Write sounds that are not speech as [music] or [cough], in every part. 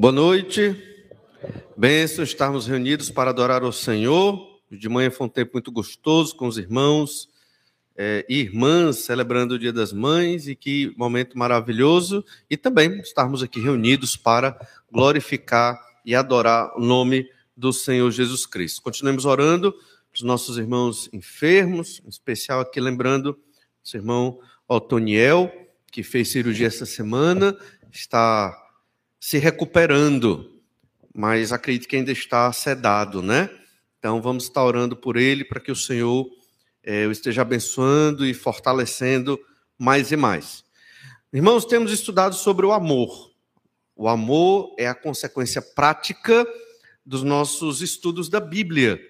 Boa noite. Benção estarmos reunidos para adorar o Senhor. De manhã foi um tempo muito gostoso com os irmãos é, e irmãs celebrando o Dia das Mães e que momento maravilhoso. E também estarmos aqui reunidos para glorificar e adorar o nome do Senhor Jesus Cristo. Continuemos orando os nossos irmãos enfermos, em especial aqui lembrando o irmão Otoniel, que fez cirurgia essa semana, está se recuperando, mas acredito que ainda está sedado, né? Então vamos estar orando por ele para que o Senhor é, o esteja abençoando e fortalecendo mais e mais. Irmãos, temos estudado sobre o amor. O amor é a consequência prática dos nossos estudos da Bíblia.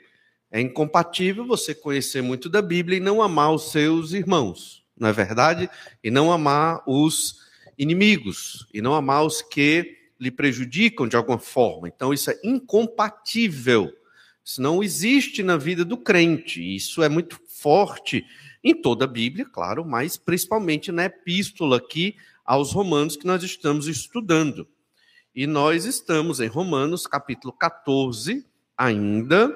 É incompatível você conhecer muito da Bíblia e não amar os seus irmãos, não é verdade? E não amar os inimigos, e não amar os que lhe prejudicam de alguma forma. Então, isso é incompatível. Isso não existe na vida do crente. Isso é muito forte em toda a Bíblia, claro, mas principalmente na epístola aqui aos Romanos que nós estamos estudando. E nós estamos em Romanos, capítulo 14, ainda,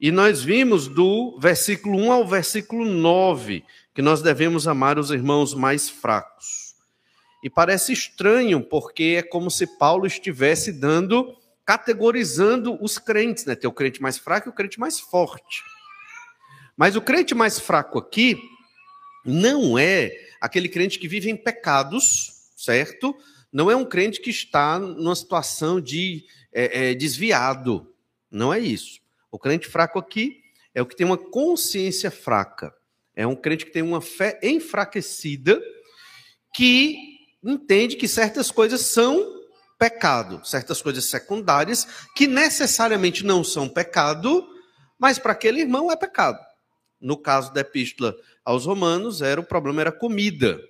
e nós vimos do versículo 1 ao versículo 9 que nós devemos amar os irmãos mais fracos. E parece estranho, porque é como se Paulo estivesse dando, categorizando os crentes, né? Tem o crente mais fraco e o crente mais forte. Mas o crente mais fraco aqui não é aquele crente que vive em pecados, certo? Não é um crente que está numa situação de é, é, desviado. Não é isso. O crente fraco aqui é o que tem uma consciência fraca. É um crente que tem uma fé enfraquecida que entende que certas coisas são pecado, certas coisas secundárias que necessariamente não são pecado, mas para aquele irmão é pecado. No caso da epístola aos Romanos, era o problema era comida.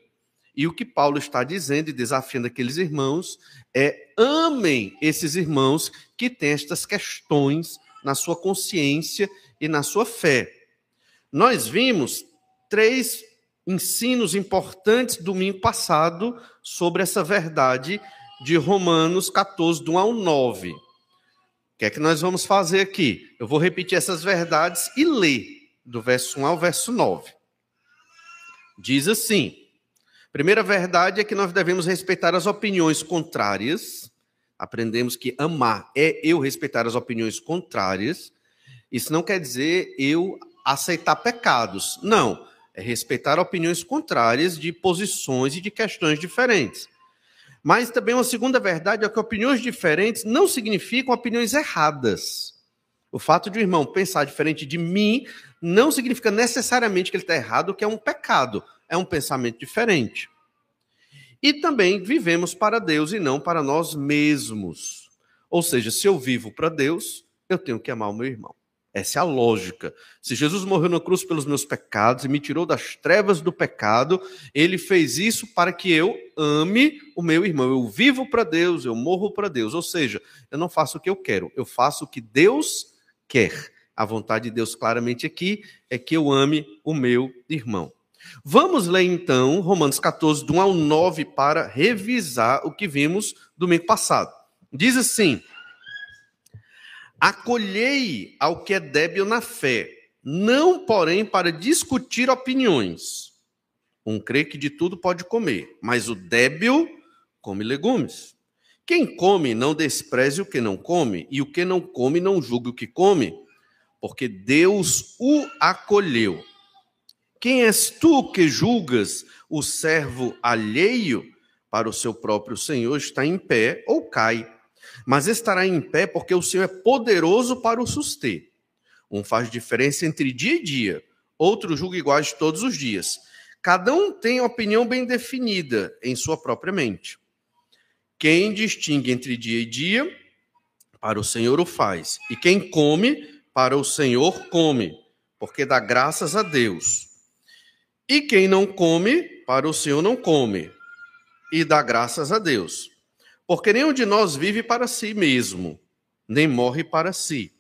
E o que Paulo está dizendo e desafiando aqueles irmãos é: amem esses irmãos que têm estas questões na sua consciência e na sua fé. Nós vimos três ensinos importantes domingo passado sobre essa verdade de Romanos 14, do 1 ao 9. O que é que nós vamos fazer aqui? Eu vou repetir essas verdades e ler do verso 1 ao verso 9. Diz assim: primeira verdade é que nós devemos respeitar as opiniões contrárias. Aprendemos que amar é eu respeitar as opiniões contrárias. Isso não quer dizer eu aceitar pecados. Não é respeitar opiniões contrárias de posições e de questões diferentes. Mas também uma segunda verdade é que opiniões diferentes não significam opiniões erradas. O fato de um irmão pensar diferente de mim não significa necessariamente que ele está errado, que é um pecado. É um pensamento diferente. E também vivemos para Deus e não para nós mesmos. Ou seja, se eu vivo para Deus, eu tenho que amar o meu irmão. Essa é a lógica. Se Jesus morreu na cruz pelos meus pecados e me tirou das trevas do pecado, ele fez isso para que eu ame o meu irmão. Eu vivo para Deus, eu morro para Deus. Ou seja, eu não faço o que eu quero, eu faço o que Deus quer. A vontade de Deus claramente aqui é que eu ame o meu irmão. Vamos ler então Romanos 14, do 1 ao 9, para revisar o que vimos domingo passado. Diz assim. Acolhei ao que é débil na fé, não, porém, para discutir opiniões. Um crê que de tudo pode comer, mas o débil come legumes. Quem come não despreze o que não come, e o que não come não julgue o que come, porque Deus o acolheu. Quem és tu que julgas o servo alheio para o seu próprio Senhor está em pé ou cai? Mas estará em pé porque o Senhor é poderoso para o suster. Um faz diferença entre dia e dia, outro julga iguais todos os dias. Cada um tem opinião bem definida em sua própria mente. Quem distingue entre dia e dia, para o Senhor o faz. E quem come, para o Senhor come, porque dá graças a Deus. E quem não come, para o Senhor não come, e dá graças a Deus. Porque nenhum de nós vive para si mesmo, nem morre para si.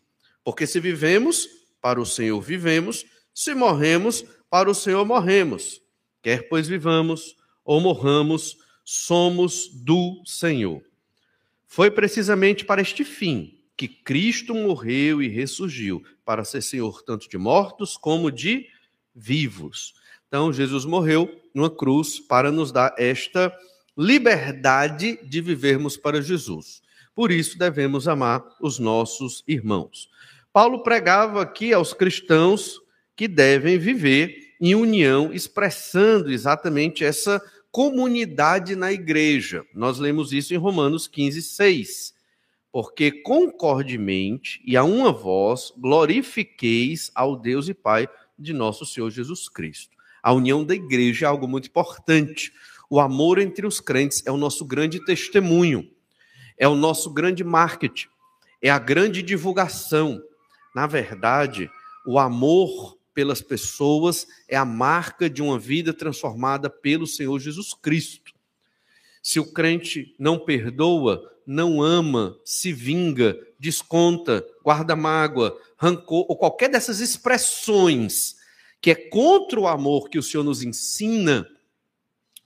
Porque se vivemos, para o Senhor vivemos, se morremos, para o Senhor morremos. Quer pois vivamos ou morramos, somos do Senhor. Foi precisamente para este fim que Cristo morreu e ressurgiu, para ser Senhor tanto de mortos como de vivos. Então, Jesus morreu numa cruz para nos dar esta liberdade de vivermos para Jesus. Por isso devemos amar os nossos irmãos. Paulo pregava aqui aos cristãos que devem viver em união, expressando exatamente essa comunidade na igreja. Nós lemos isso em Romanos 15, 6. Porque concordemente e a uma voz glorifiqueis ao Deus e Pai de nosso Senhor Jesus Cristo. A união da igreja é algo muito importante. O amor entre os crentes é o nosso grande testemunho, é o nosso grande marketing, é a grande divulgação. Na verdade, o amor pelas pessoas é a marca de uma vida transformada pelo Senhor Jesus Cristo. Se o crente não perdoa, não ama, se vinga, desconta, guarda mágoa, rancor, ou qualquer dessas expressões que é contra o amor que o Senhor nos ensina,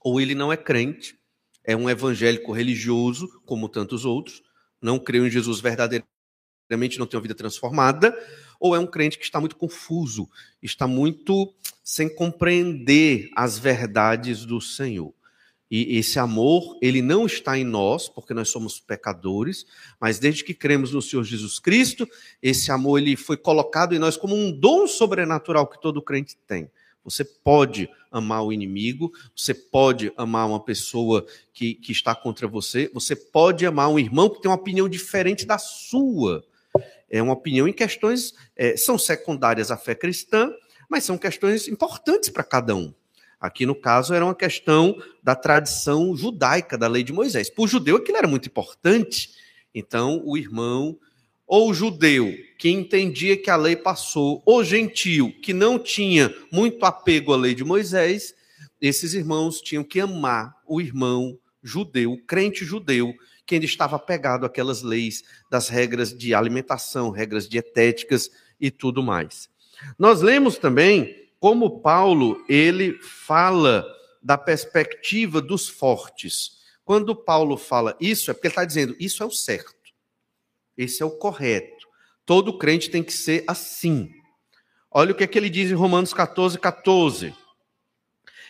ou ele não é crente, é um evangélico religioso, como tantos outros, não creu em Jesus verdadeiramente, não tem uma vida transformada, ou é um crente que está muito confuso, está muito sem compreender as verdades do Senhor. E esse amor, ele não está em nós, porque nós somos pecadores, mas desde que cremos no Senhor Jesus Cristo, esse amor ele foi colocado em nós como um dom sobrenatural que todo crente tem. Você pode amar o inimigo, você pode amar uma pessoa que, que está contra você, você pode amar um irmão que tem uma opinião diferente da sua. É uma opinião em questões, é, são secundárias à fé cristã, mas são questões importantes para cada um. Aqui, no caso, era uma questão da tradição judaica, da lei de Moisés. Para o judeu, aquilo era muito importante. Então, o irmão, ou judeu, que entendia que a lei passou, ou gentil, que não tinha muito apego à lei de Moisés, esses irmãos tinham que amar o irmão judeu, o crente judeu, que ainda estava apegado àquelas leis das regras de alimentação, regras dietéticas e tudo mais. Nós lemos também como Paulo ele fala da perspectiva dos fortes. Quando Paulo fala isso, é porque ele está dizendo isso é o certo, esse é o correto. Todo crente tem que ser assim. Olha o que, é que ele diz em Romanos 14, 14.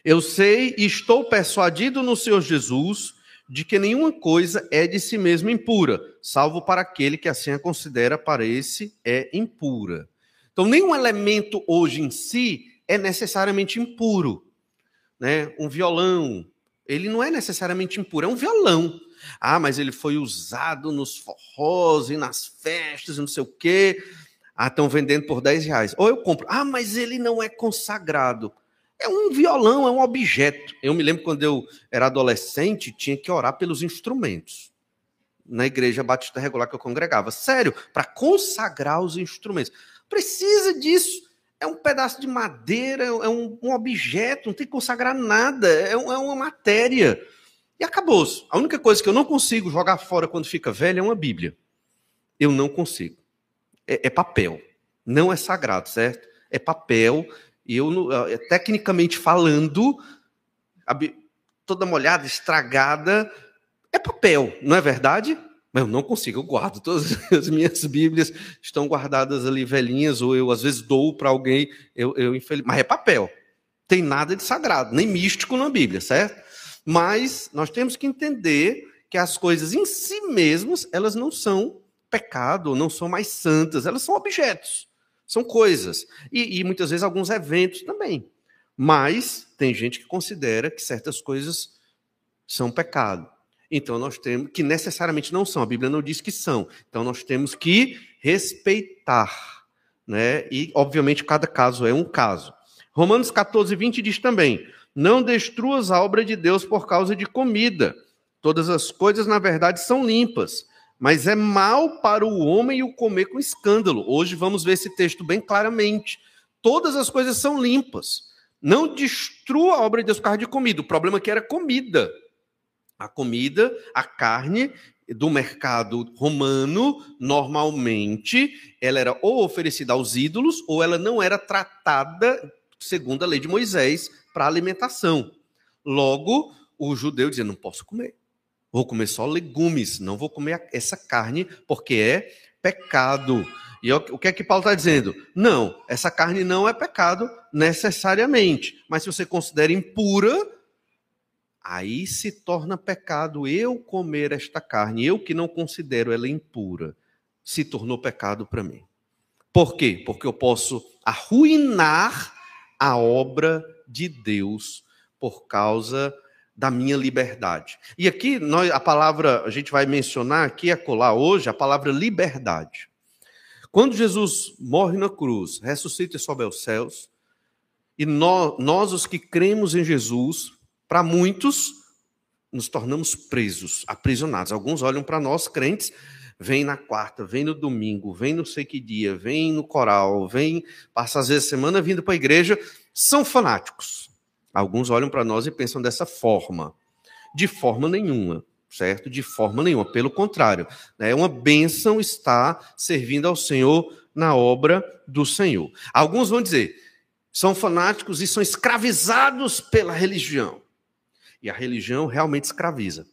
Eu sei e estou persuadido no Senhor Jesus de que nenhuma coisa é de si mesma impura, salvo para aquele que assim a considera, para esse é impura. Então, nenhum elemento hoje em si é necessariamente impuro. Né? Um violão, ele não é necessariamente impuro, é um violão. Ah, mas ele foi usado nos forrós e nas festas, não sei o quê. Ah, estão vendendo por 10 reais. Ou eu compro. Ah, mas ele não é consagrado. É um violão, é um objeto. Eu me lembro quando eu era adolescente, tinha que orar pelos instrumentos. Na igreja batista regular que eu congregava. Sério, para consagrar os instrumentos. Precisa disso é um pedaço de madeira, é um, um objeto, não tem que consagrar nada, é, um, é uma matéria. E acabou. -se. A única coisa que eu não consigo jogar fora quando fica velho é uma Bíblia. Eu não consigo. É, é papel. Não é sagrado, certo? É papel. E eu, é, tecnicamente falando, toda molhada, estragada, é papel, não é verdade? Mas eu não consigo, eu guardo. Todas [laughs] as minhas Bíblias estão guardadas ali velhinhas, ou eu às vezes dou para alguém, eu, eu infeliz... mas é papel. Tem nada de sagrado, nem místico na Bíblia, certo? Mas nós temos que entender que as coisas em si mesmas, elas não são pecado, não são mais santas, elas são objetos, são coisas. E, e muitas vezes alguns eventos também. Mas tem gente que considera que certas coisas são pecado. Então nós temos que necessariamente não são, a Bíblia não diz que são. Então nós temos que respeitar, né? E obviamente cada caso é um caso. Romanos 14, 20 diz também: Não destruas a obra de Deus por causa de comida. Todas as coisas, na verdade, são limpas, mas é mal para o homem o comer com escândalo. Hoje vamos ver esse texto bem claramente. Todas as coisas são limpas. Não destrua a obra de Deus por causa de comida. O problema aqui era comida a comida, a carne do mercado romano, normalmente, ela era ou oferecida aos ídolos, ou ela não era tratada segundo a lei de Moisés para alimentação. Logo, o judeu dizia: não posso comer. Vou comer só legumes, não vou comer essa carne, porque é pecado. E o que é que Paulo está dizendo? Não, essa carne não é pecado necessariamente, mas se você considera impura, aí se torna pecado eu comer esta carne, eu que não considero ela impura, se tornou pecado para mim. Por quê? Porque eu posso arruinar a obra de Deus por causa da minha liberdade. E aqui nós, a palavra, a gente vai mencionar aqui, a colar hoje, a palavra liberdade. Quando Jesus morre na cruz, ressuscita e sobe aos céus, e nós, nós os que cremos em Jesus, para muitos, nos tornamos presos, aprisionados. Alguns olham para nós, crentes, vem na quarta, vem no domingo, vem no sei que dia, vem no coral, vem, passa às vezes semana vindo para a igreja, são fanáticos. Alguns olham para nós e pensam dessa forma. De forma nenhuma certo? De forma nenhuma, pelo contrário, né? é uma bênção estar servindo ao Senhor na obra do Senhor. Alguns vão dizer, são fanáticos e são escravizados pela religião. E a religião realmente escraviza.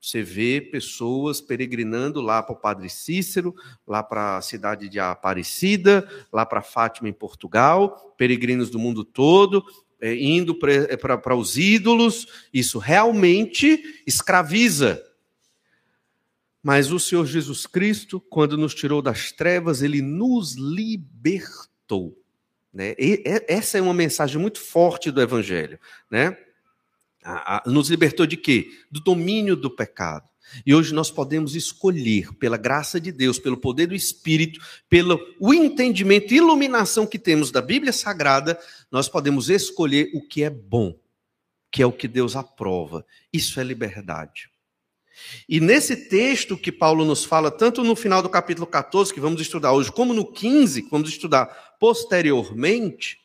Você vê pessoas peregrinando lá para o Padre Cícero, lá para a cidade de Aparecida, lá para Fátima, em Portugal, peregrinos do mundo todo, é, indo para é, os ídolos, isso realmente escraviza. Mas o Senhor Jesus Cristo, quando nos tirou das trevas, ele nos libertou. Né? E, essa é uma mensagem muito forte do Evangelho. Né? A, a, nos libertou de quê? Do domínio do pecado. E hoje nós podemos escolher, pela graça de Deus, pelo poder do Espírito, pelo o entendimento e iluminação que temos da Bíblia Sagrada, nós podemos escolher o que é bom, que é o que Deus aprova. Isso é liberdade. E nesse texto que Paulo nos fala, tanto no final do capítulo 14, que vamos estudar hoje, como no 15, que vamos estudar posteriormente,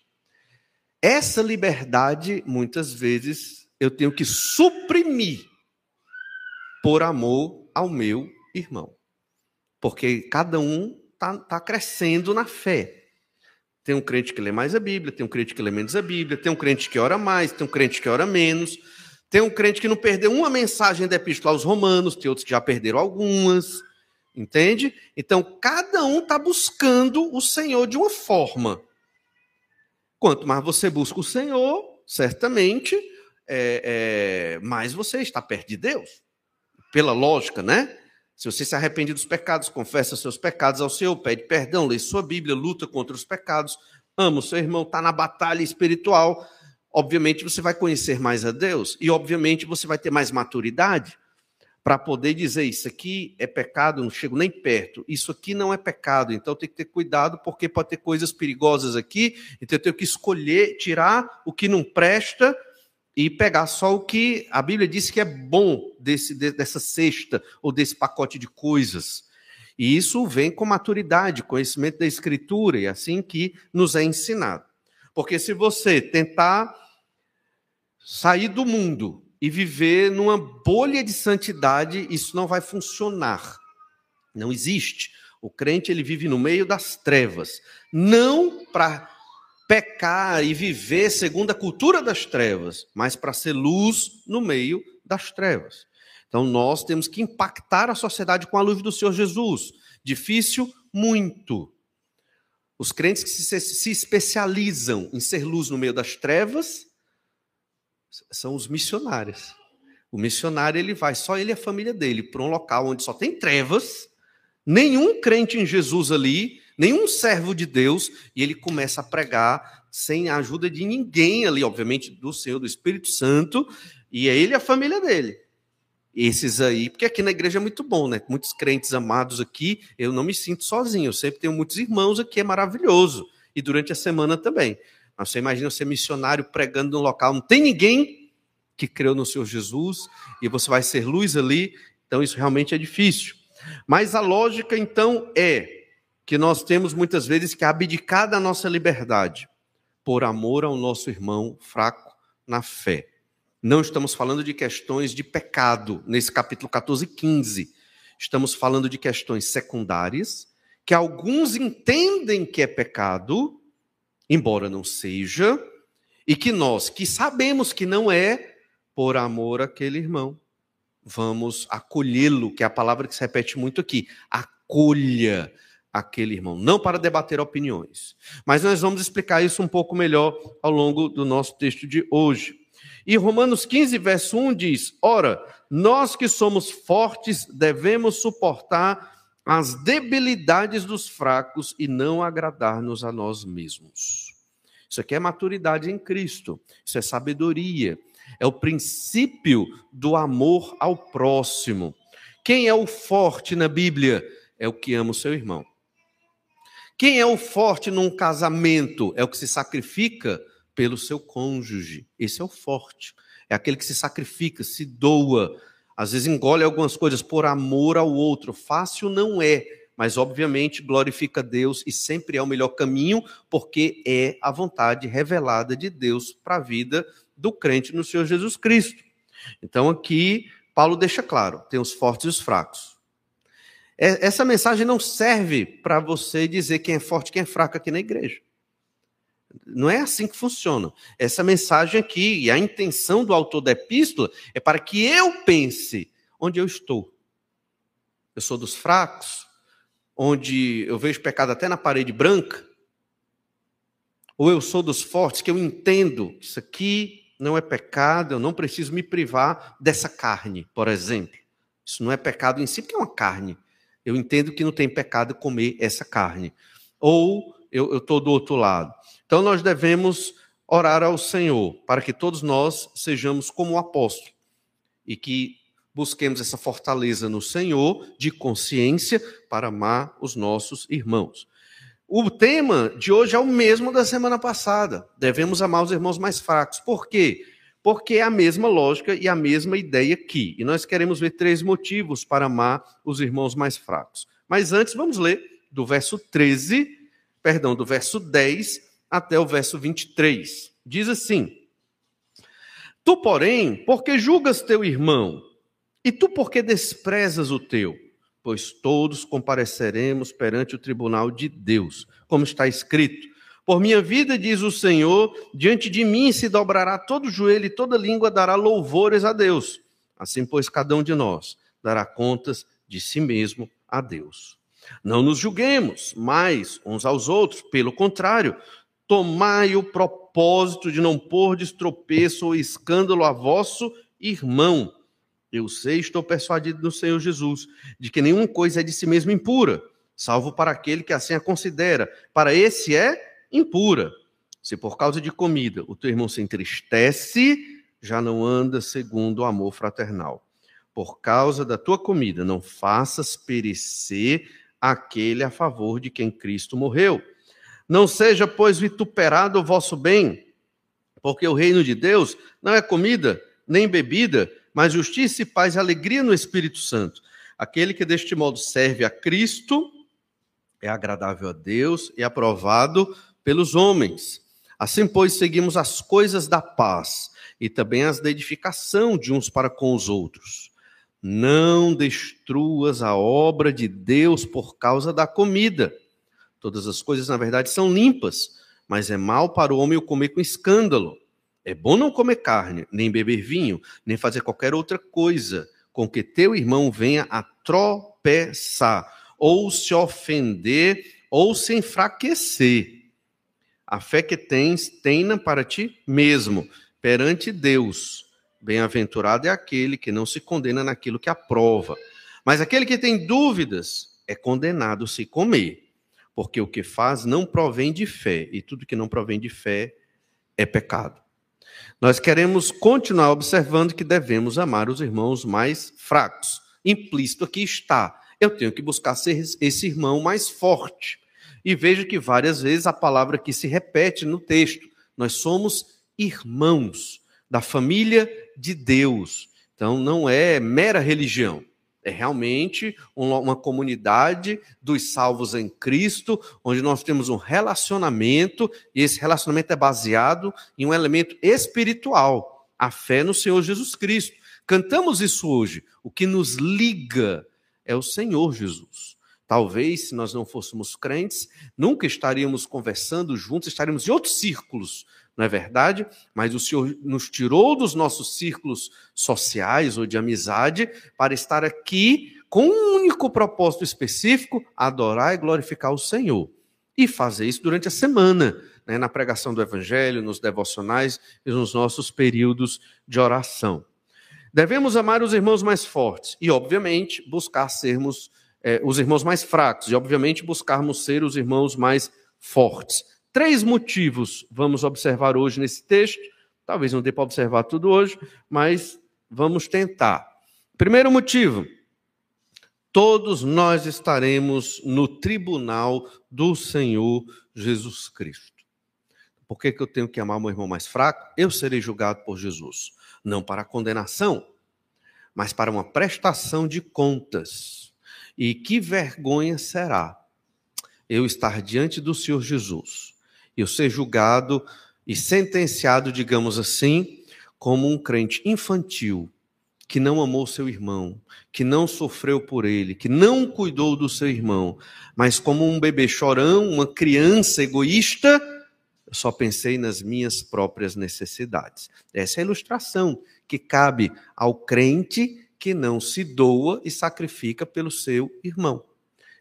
essa liberdade, muitas vezes, eu tenho que suprimir por amor ao meu irmão. Porque cada um está tá crescendo na fé. Tem um crente que lê mais a Bíblia, tem um crente que lê menos a Bíblia, tem um crente que ora mais, tem um crente que ora menos, tem um crente que não perdeu uma mensagem da Epístola aos Romanos, tem outros que já perderam algumas, entende? Então, cada um está buscando o Senhor de uma forma. Quanto mais você busca o Senhor, certamente, é, é, mais você está perto de Deus pela lógica, né? Se você se arrepende dos pecados, confessa seus pecados ao Senhor, pede perdão, lê sua Bíblia, luta contra os pecados, ama o seu irmão, está na batalha espiritual, obviamente você vai conhecer mais a Deus e, obviamente, você vai ter mais maturidade para poder dizer: Isso aqui é pecado, não chego nem perto, isso aqui não é pecado, então tem que ter cuidado, porque pode ter coisas perigosas aqui, então eu tenho que escolher, tirar o que não presta e pegar só o que a Bíblia diz que é bom desse, dessa cesta ou desse pacote de coisas. E isso vem com maturidade, conhecimento da Escritura, e é assim que nos é ensinado. Porque se você tentar sair do mundo e viver numa bolha de santidade, isso não vai funcionar. Não existe. O crente ele vive no meio das trevas, não para pecar e viver segundo a cultura das trevas, mas para ser luz no meio das trevas. Então nós temos que impactar a sociedade com a luz do Senhor Jesus. Difícil? Muito. Os crentes que se, se especializam em ser luz no meio das trevas são os missionários. O missionário ele vai, só ele e a família dele, para um local onde só tem trevas, nenhum crente em Jesus ali, nenhum servo de Deus, e ele começa a pregar sem a ajuda de ninguém ali, obviamente do Senhor, do Espírito Santo, e é ele e a família dele. Esses aí, porque aqui na igreja é muito bom, né? Muitos crentes amados aqui, eu não me sinto sozinho, eu sempre tenho muitos irmãos aqui, é maravilhoso. E durante a semana também. Mas você imagina ser missionário pregando num local, não tem ninguém que creu no Senhor Jesus, e você vai ser luz ali, então isso realmente é difícil. Mas a lógica, então, é que nós temos muitas vezes que abdicar da nossa liberdade por amor ao nosso irmão fraco na fé. Não estamos falando de questões de pecado nesse capítulo 14 e 15. Estamos falando de questões secundárias que alguns entendem que é pecado, embora não seja, e que nós, que sabemos que não é, por amor àquele irmão, vamos acolhê-lo, que é a palavra que se repete muito aqui. Acolha aquele irmão, não para debater opiniões. Mas nós vamos explicar isso um pouco melhor ao longo do nosso texto de hoje. E Romanos 15, verso 1 diz: Ora, nós que somos fortes devemos suportar as debilidades dos fracos e não agradar-nos a nós mesmos. Isso aqui é maturidade em Cristo, isso é sabedoria, é o princípio do amor ao próximo. Quem é o forte na Bíblia? É o que ama o seu irmão. Quem é o forte num casamento? É o que se sacrifica pelo seu cônjuge. Esse é o forte. É aquele que se sacrifica, se doa, às vezes engole algumas coisas por amor ao outro. Fácil não é, mas obviamente glorifica Deus e sempre é o melhor caminho, porque é a vontade revelada de Deus para a vida do crente no Senhor Jesus Cristo. Então aqui Paulo deixa claro: tem os fortes e os fracos. É, essa mensagem não serve para você dizer quem é forte e quem é fraco aqui na igreja. Não é assim que funciona. Essa mensagem aqui, e a intenção do autor da epístola, é para que eu pense onde eu estou. Eu sou dos fracos, onde eu vejo pecado até na parede branca. Ou eu sou dos fortes, que eu entendo que isso aqui não é pecado, eu não preciso me privar dessa carne, por exemplo. Isso não é pecado em si, porque é uma carne. Eu entendo que não tem pecado comer essa carne. Ou eu estou do outro lado. Então nós devemos orar ao Senhor para que todos nós sejamos como o apóstolo e que busquemos essa fortaleza no Senhor de consciência para amar os nossos irmãos. O tema de hoje é o mesmo da semana passada. Devemos amar os irmãos mais fracos. Por quê? Porque é a mesma lógica e a mesma ideia aqui. E nós queremos ver três motivos para amar os irmãos mais fracos. Mas antes, vamos ler do verso 13, perdão, do verso 10 até o verso 23. Diz assim: Tu, porém, porque julgas teu irmão, e tu porque desprezas o teu? pois todos compareceremos perante o tribunal de Deus, como está escrito. Por minha vida, diz o Senhor, diante de mim se dobrará todo joelho e toda língua dará louvores a Deus. Assim, pois, cada um de nós dará contas de si mesmo a Deus. Não nos julguemos mais uns aos outros, pelo contrário, tomai o propósito de não pôr de estropeço ou escândalo a vosso irmão. Eu sei, estou persuadido no Senhor Jesus, de que nenhuma coisa é de si mesmo impura, salvo para aquele que assim a considera. Para esse é impura. Se por causa de comida o teu irmão se entristece, já não anda segundo o amor fraternal. Por causa da tua comida, não faças perecer aquele a favor de quem Cristo morreu. Não seja, pois, vituperado o vosso bem, porque o reino de Deus não é comida nem bebida, mas justiça e paz e alegria no Espírito Santo. Aquele que deste modo serve a Cristo é agradável a Deus e aprovado pelos homens. Assim, pois, seguimos as coisas da paz e também as da edificação de uns para com os outros. Não destruas a obra de Deus por causa da comida. Todas as coisas, na verdade, são limpas, mas é mal para o homem o comer com escândalo. É bom não comer carne, nem beber vinho, nem fazer qualquer outra coisa com que teu irmão venha a tropeçar, ou se ofender, ou se enfraquecer. A fé que tens, tenha para ti mesmo, perante Deus. Bem-aventurado é aquele que não se condena naquilo que aprova. Mas aquele que tem dúvidas é condenado se comer, porque o que faz não provém de fé, e tudo que não provém de fé é pecado. Nós queremos continuar observando que devemos amar os irmãos mais fracos. Implícito aqui está: eu tenho que buscar ser esse irmão mais forte. E veja que várias vezes a palavra que se repete no texto: nós somos irmãos da família de Deus. Então não é mera religião. É realmente uma, comunidade dos salvos em Cristo, onde nós temos um relacionamento, e esse relacionamento é baseado em um elemento espiritual, a fé no Senhor Jesus Cristo. Cantamos isso hoje. O que nos liga é o Senhor Jesus. Talvez, se nós não fôssemos crentes, nunca estaríamos conversando juntos, estaríamos em outros círculos, não é verdade? Mas o Senhor nos tirou dos nossos círculos sociais ou de amizade para estar aqui com um único propósito específico: adorar e glorificar o Senhor. E fazer isso durante a semana, né, na pregação do Evangelho, nos devocionais e nos nossos períodos de oração. Devemos amar os irmãos mais fortes e, obviamente, buscar sermos é, os irmãos mais fracos e, obviamente, buscarmos ser os irmãos mais fortes. Três motivos vamos observar hoje nesse texto. Talvez não dê para observar tudo hoje, mas vamos tentar. Primeiro motivo: todos nós estaremos no tribunal do Senhor Jesus Cristo. Por que, que eu tenho que amar meu irmão mais fraco? Eu serei julgado por Jesus. Não para condenação, mas para uma prestação de contas. E que vergonha será eu estar diante do Senhor Jesus eu ser julgado e sentenciado, digamos assim, como um crente infantil que não amou seu irmão, que não sofreu por ele, que não cuidou do seu irmão, mas como um bebê chorão, uma criança egoísta, eu só pensei nas minhas próprias necessidades. Essa é a ilustração que cabe ao crente que não se doa e sacrifica pelo seu irmão.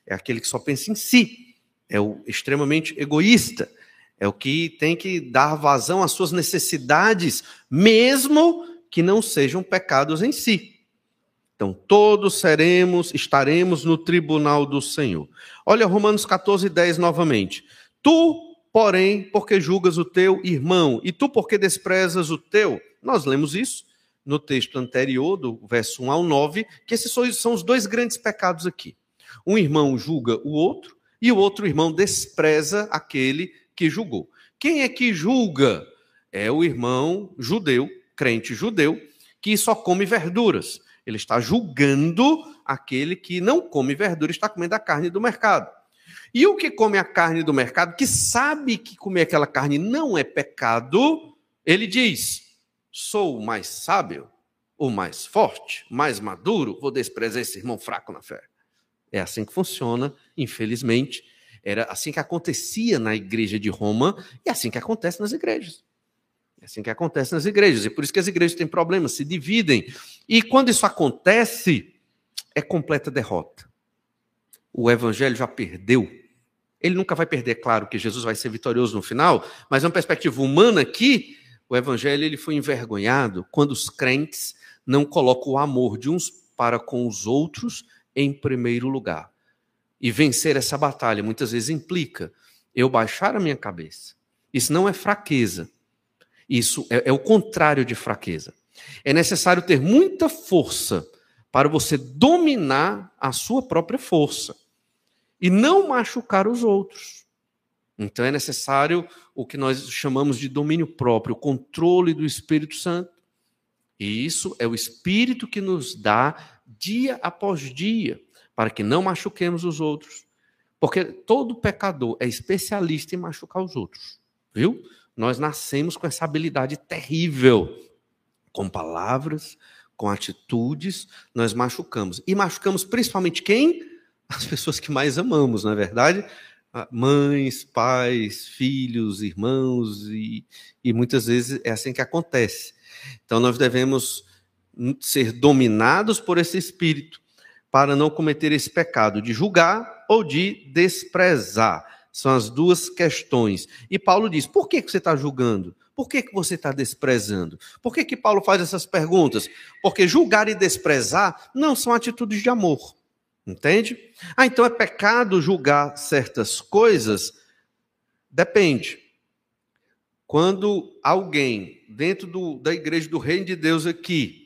É aquele que só pensa em si, é o extremamente egoísta, é o que tem que dar vazão às suas necessidades, mesmo que não sejam pecados em si. Então, todos seremos, estaremos no tribunal do Senhor. Olha Romanos 14, 10 novamente. Tu, porém, porque julgas o teu irmão, e tu, porque desprezas o teu. Nós lemos isso no texto anterior, do verso 1 ao 9, que esses são os dois grandes pecados aqui. Um irmão julga o outro, e o outro irmão despreza aquele que julgou. Quem é que julga? É o irmão judeu, crente judeu, que só come verduras. Ele está julgando aquele que não come verdura, está comendo a carne do mercado. E o que come a carne do mercado, que sabe que comer aquela carne não é pecado, ele diz: sou o mais sábio, o mais forte, mais maduro, vou desprezar esse irmão fraco na fé. É assim que funciona, infelizmente, era assim que acontecia na igreja de Roma e é assim que acontece nas igrejas. É assim que acontece nas igrejas. E por isso que as igrejas têm problemas, se dividem. E quando isso acontece, é completa derrota. O evangelho já perdeu. Ele nunca vai perder, claro que Jesus vai ser vitorioso no final, mas uma perspectiva humana aqui, o evangelho ele foi envergonhado quando os crentes não colocam o amor de uns para com os outros em primeiro lugar. E vencer essa batalha muitas vezes implica eu baixar a minha cabeça. Isso não é fraqueza. Isso é, é o contrário de fraqueza. É necessário ter muita força para você dominar a sua própria força e não machucar os outros. Então é necessário o que nós chamamos de domínio próprio, o controle do Espírito Santo. E isso é o Espírito que nos dá dia após dia para que não machuquemos os outros. Porque todo pecador é especialista em machucar os outros, viu? Nós nascemos com essa habilidade terrível. Com palavras, com atitudes, nós machucamos. E machucamos principalmente quem? As pessoas que mais amamos, não é verdade? Mães, pais, filhos, irmãos, e, e muitas vezes é assim que acontece. Então nós devemos ser dominados por esse espírito para não cometer esse pecado de julgar ou de desprezar. São as duas questões. E Paulo diz: por que, que você está julgando? Por que, que você está desprezando? Por que, que Paulo faz essas perguntas? Porque julgar e desprezar não são atitudes de amor. Entende? Ah, então é pecado julgar certas coisas? Depende. Quando alguém dentro do, da igreja do reino de Deus aqui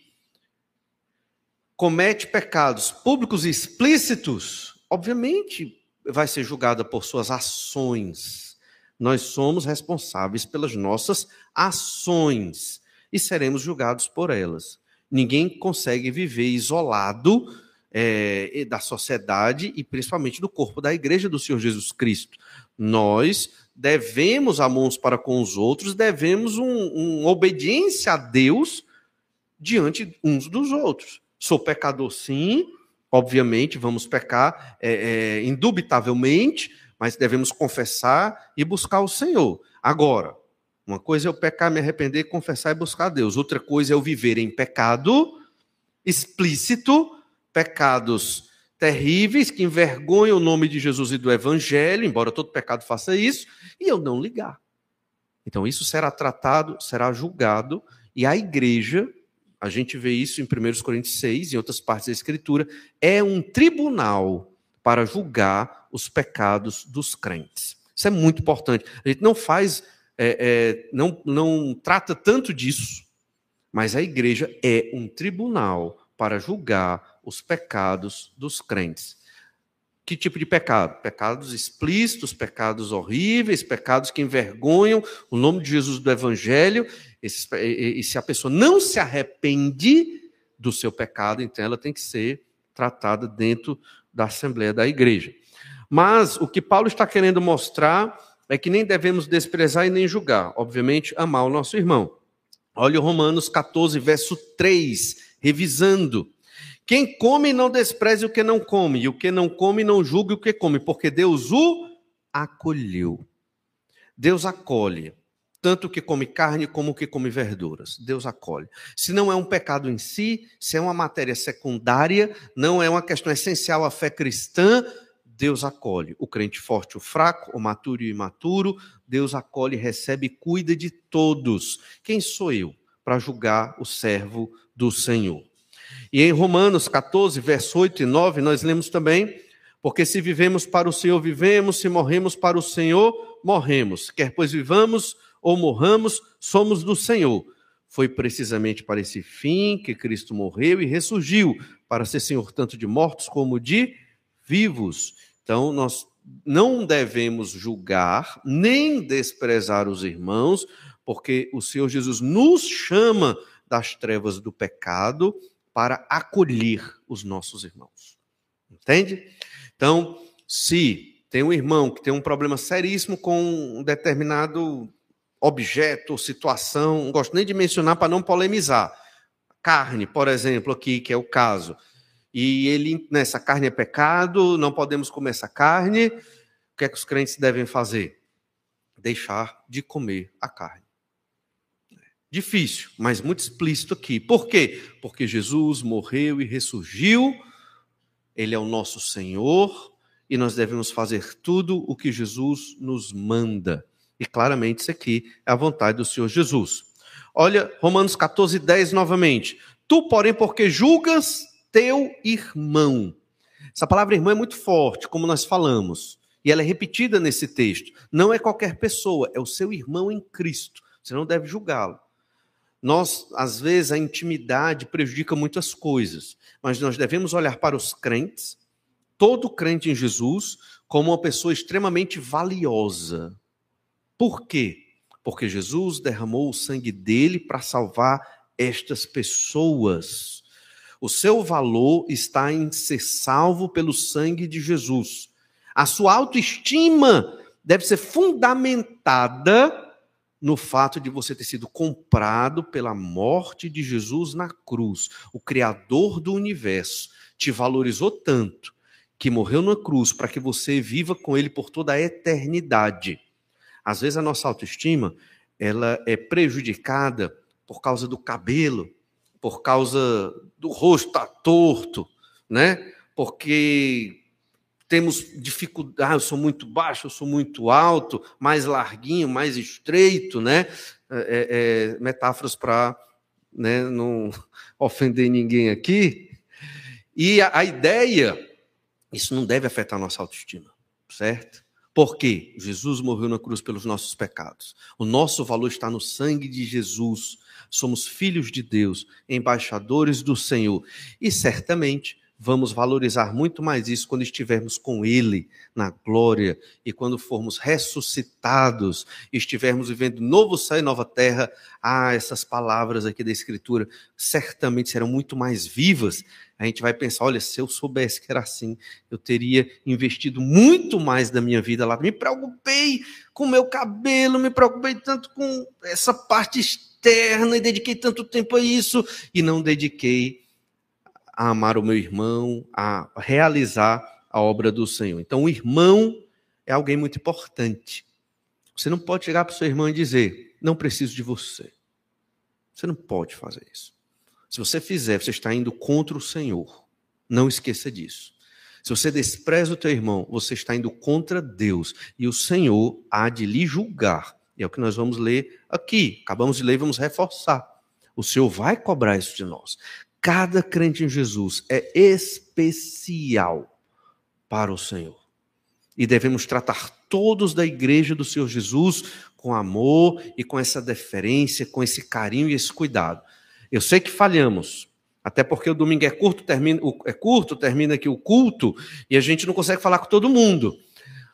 comete pecados públicos e explícitos, obviamente vai ser julgada por suas ações. Nós somos responsáveis pelas nossas ações e seremos julgados por elas. Ninguém consegue viver isolado é, da sociedade e principalmente do corpo da igreja do Senhor Jesus Cristo. Nós devemos amar uns para com os outros, devemos uma um obediência a Deus diante uns dos outros. Sou pecador, sim, obviamente, vamos pecar, é, é, indubitavelmente, mas devemos confessar e buscar o Senhor. Agora, Uma coisa é eu pecar, me arrepender, confessar e buscar a Deus. Outra coisa é eu viver em pecado explícito, pecados terríveis que envergonham o nome de Jesus e do Evangelho, embora todo pecado faça isso, e eu não ligar. Então isso será tratado, será julgado, e a igreja, a gente vê isso em 1 Coríntios 6, em outras partes da Escritura, é um tribunal para julgar os pecados dos crentes. Isso é muito importante. A gente não faz é, é, não, não trata tanto disso, mas a igreja é um tribunal para julgar os pecados dos crentes. Que tipo de pecado? Pecados explícitos, pecados horríveis, pecados que envergonham o nome de Jesus do Evangelho. E, e se a pessoa não se arrepende do seu pecado, então ela tem que ser tratada dentro da Assembleia da Igreja. Mas o que Paulo está querendo mostrar é que nem devemos desprezar e nem julgar, obviamente, amar o nosso irmão. Olha o Romanos 14, verso 3, revisando. Quem come não despreze o que não come, e o que não come não julgue o que come, porque Deus o acolheu. Deus acolhe, tanto o que come carne como o que come verduras. Deus acolhe. Se não é um pecado em si, se é uma matéria secundária, não é uma questão essencial à fé cristã, Deus acolhe o crente forte, o fraco, o maturo e o imaturo. Deus acolhe, recebe e cuida de todos. Quem sou eu para julgar o servo do Senhor? E em Romanos 14, verso 8 e 9, nós lemos também: Porque se vivemos para o Senhor, vivemos, se morremos para o Senhor, morremos. Quer pois vivamos ou morramos, somos do Senhor. Foi precisamente para esse fim que Cristo morreu e ressurgiu, para ser Senhor tanto de mortos como de vivos. Então, nós não devemos julgar nem desprezar os irmãos, porque o Senhor Jesus nos chama das trevas do pecado para acolher os nossos irmãos. Entende? Então, se tem um irmão que tem um problema seríssimo com um determinado objeto situação, não gosto nem de mencionar para não polemizar. Carne, por exemplo, aqui, que é o caso e ele, nessa carne é pecado, não podemos comer essa carne. O que é que os crentes devem fazer? Deixar de comer a carne. Difícil, mas muito explícito aqui. Por quê? Porque Jesus morreu e ressurgiu, Ele é o nosso Senhor e nós devemos fazer tudo o que Jesus nos manda. E claramente isso aqui é a vontade do Senhor Jesus. Olha Romanos 14, 10 novamente. Tu, porém, porque julgas teu irmão. Essa palavra irmão é muito forte, como nós falamos, e ela é repetida nesse texto. Não é qualquer pessoa, é o seu irmão em Cristo. Você não deve julgá-lo. Nós, às vezes, a intimidade prejudica muitas coisas, mas nós devemos olhar para os crentes, todo crente em Jesus, como uma pessoa extremamente valiosa. Por quê? Porque Jesus derramou o sangue dele para salvar estas pessoas. O seu valor está em ser salvo pelo sangue de Jesus. A sua autoestima deve ser fundamentada no fato de você ter sido comprado pela morte de Jesus na cruz. O Criador do universo te valorizou tanto que morreu na cruz para que você viva com Ele por toda a eternidade. Às vezes a nossa autoestima ela é prejudicada por causa do cabelo, por causa do rosto tá torto, né? Porque temos dificuldade, ah, eu sou muito baixo, eu sou muito alto, mais larguinho, mais estreito, né? É, é, é metáforas para né, não [laughs] ofender ninguém aqui. E a, a ideia, isso não deve afetar a nossa autoestima, certo? Porque Jesus morreu na cruz pelos nossos pecados. O nosso valor está no sangue de Jesus somos filhos de Deus, embaixadores do Senhor. E certamente vamos valorizar muito mais isso quando estivermos com Ele na glória e quando formos ressuscitados, estivermos vivendo novo céu e nova terra. Ah, essas palavras aqui da Escritura certamente serão muito mais vivas. A gente vai pensar: olha, se eu soubesse que era assim, eu teria investido muito mais da minha vida lá. Me preocupei com meu cabelo, me preocupei tanto com essa parte externa e dediquei tanto tempo a isso e não dediquei a amar o meu irmão, a realizar a obra do Senhor. Então, o irmão é alguém muito importante. Você não pode chegar para o seu irmão e dizer: não preciso de você. Você não pode fazer isso. Se você fizer, você está indo contra o Senhor. Não esqueça disso. Se você despreza o teu irmão, você está indo contra Deus. E o Senhor há de lhe julgar. E é o que nós vamos ler aqui. Acabamos de ler e vamos reforçar. O Senhor vai cobrar isso de nós. Cada crente em Jesus é especial para o Senhor. E devemos tratar todos da igreja do Senhor Jesus com amor e com essa deferência, com esse carinho e esse cuidado. Eu sei que falhamos, até porque o domingo é curto, termina, é curto, termina aqui o culto e a gente não consegue falar com todo mundo.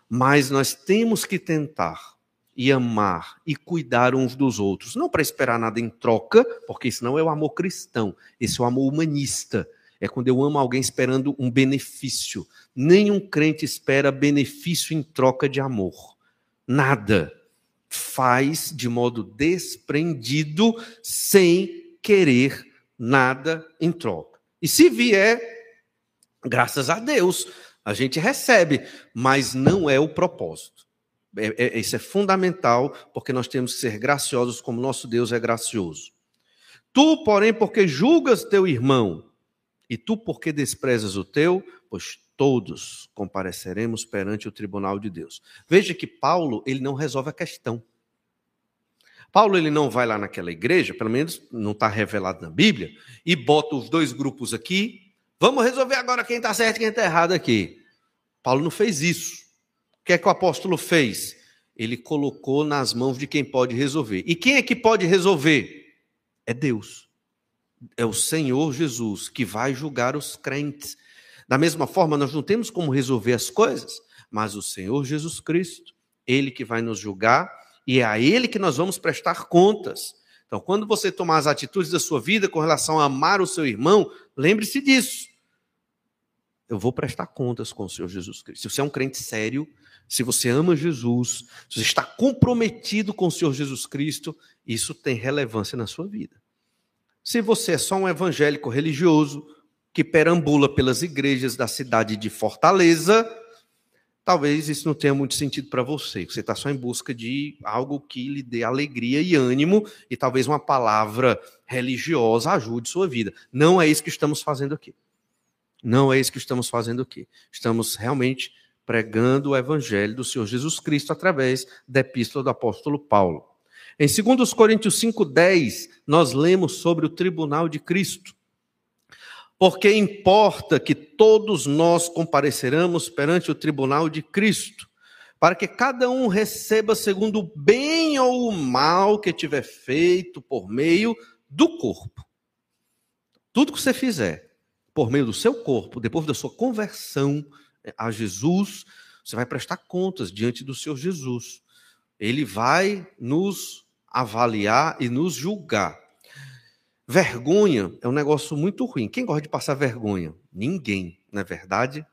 Mas nós temos que tentar e amar e cuidar uns dos outros, não para esperar nada em troca, porque isso não é o amor cristão, esse é o amor humanista. É quando eu amo alguém esperando um benefício. Nenhum crente espera benefício em troca de amor. Nada. Faz de modo desprendido, sem querer nada em troca. E se vier, graças a Deus, a gente recebe, mas não é o propósito. É, é, isso é fundamental, porque nós temos que ser graciosos como nosso Deus é gracioso. Tu, porém, porque julgas teu irmão, e tu, porque desprezas o teu, pois todos compareceremos perante o tribunal de Deus. Veja que Paulo, ele não resolve a questão. Paulo ele não vai lá naquela igreja, pelo menos não está revelado na Bíblia, e bota os dois grupos aqui. Vamos resolver agora quem está certo e quem está errado aqui. Paulo não fez isso. O que é que o apóstolo fez? Ele colocou nas mãos de quem pode resolver. E quem é que pode resolver? É Deus. É o Senhor Jesus que vai julgar os crentes. Da mesma forma, nós não temos como resolver as coisas, mas o Senhor Jesus Cristo, ele que vai nos julgar e é a Ele que nós vamos prestar contas. Então, quando você tomar as atitudes da sua vida com relação a amar o seu irmão, lembre-se disso. Eu vou prestar contas com o Senhor Jesus Cristo. Se você é um crente sério, se você ama Jesus, se você está comprometido com o Senhor Jesus Cristo, isso tem relevância na sua vida. Se você é só um evangélico religioso que perambula pelas igrejas da cidade de Fortaleza, talvez isso não tenha muito sentido para você. Você está só em busca de algo que lhe dê alegria e ânimo, e talvez uma palavra religiosa ajude sua vida. Não é isso que estamos fazendo aqui. Não é isso que estamos fazendo aqui. Estamos realmente pregando o evangelho do Senhor Jesus Cristo através da epístola do apóstolo Paulo. Em 2 Coríntios 5,10, nós lemos sobre o tribunal de Cristo porque importa que todos nós compareceramos perante o tribunal de Cristo, para que cada um receba segundo o bem ou o mal que tiver feito por meio do corpo. Tudo que você fizer por meio do seu corpo, depois da sua conversão a Jesus, você vai prestar contas diante do Senhor Jesus. Ele vai nos avaliar e nos julgar. Vergonha é um negócio muito ruim. Quem gosta de passar vergonha? Ninguém, não é verdade?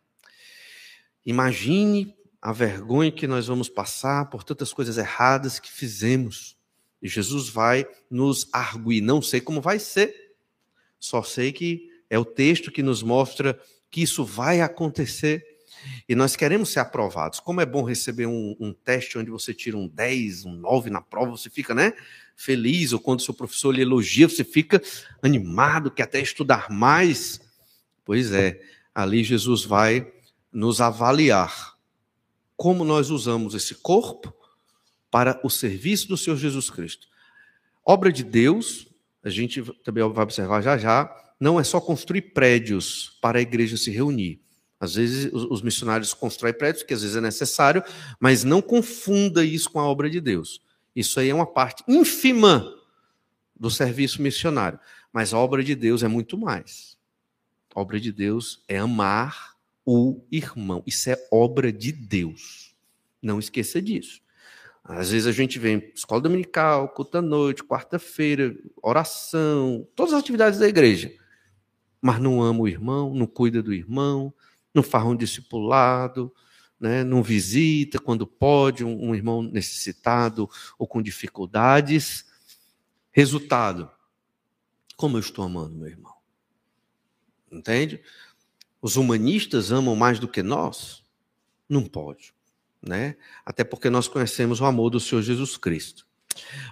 Imagine a vergonha que nós vamos passar por tantas coisas erradas que fizemos. E Jesus vai nos arguir. Não sei como vai ser, só sei que é o texto que nos mostra que isso vai acontecer. E nós queremos ser aprovados. Como é bom receber um, um teste onde você tira um 10, um 9 na prova, você fica, né? feliz, ou quando seu professor lhe elogia, você fica animado, quer até estudar mais. Pois é, ali Jesus vai nos avaliar como nós usamos esse corpo para o serviço do Senhor Jesus Cristo. Obra de Deus, a gente também vai observar já já, não é só construir prédios para a igreja se reunir. Às vezes os missionários constroem prédios, que às vezes é necessário, mas não confunda isso com a obra de Deus. Isso aí é uma parte ínfima do serviço missionário. Mas a obra de Deus é muito mais. A obra de Deus é amar o irmão. Isso é obra de Deus. Não esqueça disso. Às vezes a gente vem escola dominical, culto à noite, quarta-feira, oração, todas as atividades da igreja. Mas não ama o irmão, não cuida do irmão, não faz um discipulado, né, não visita quando pode um, um irmão necessitado ou com dificuldades. Resultado: como eu estou amando meu irmão? Entende? Os humanistas amam mais do que nós? Não pode, né? Até porque nós conhecemos o amor do Senhor Jesus Cristo.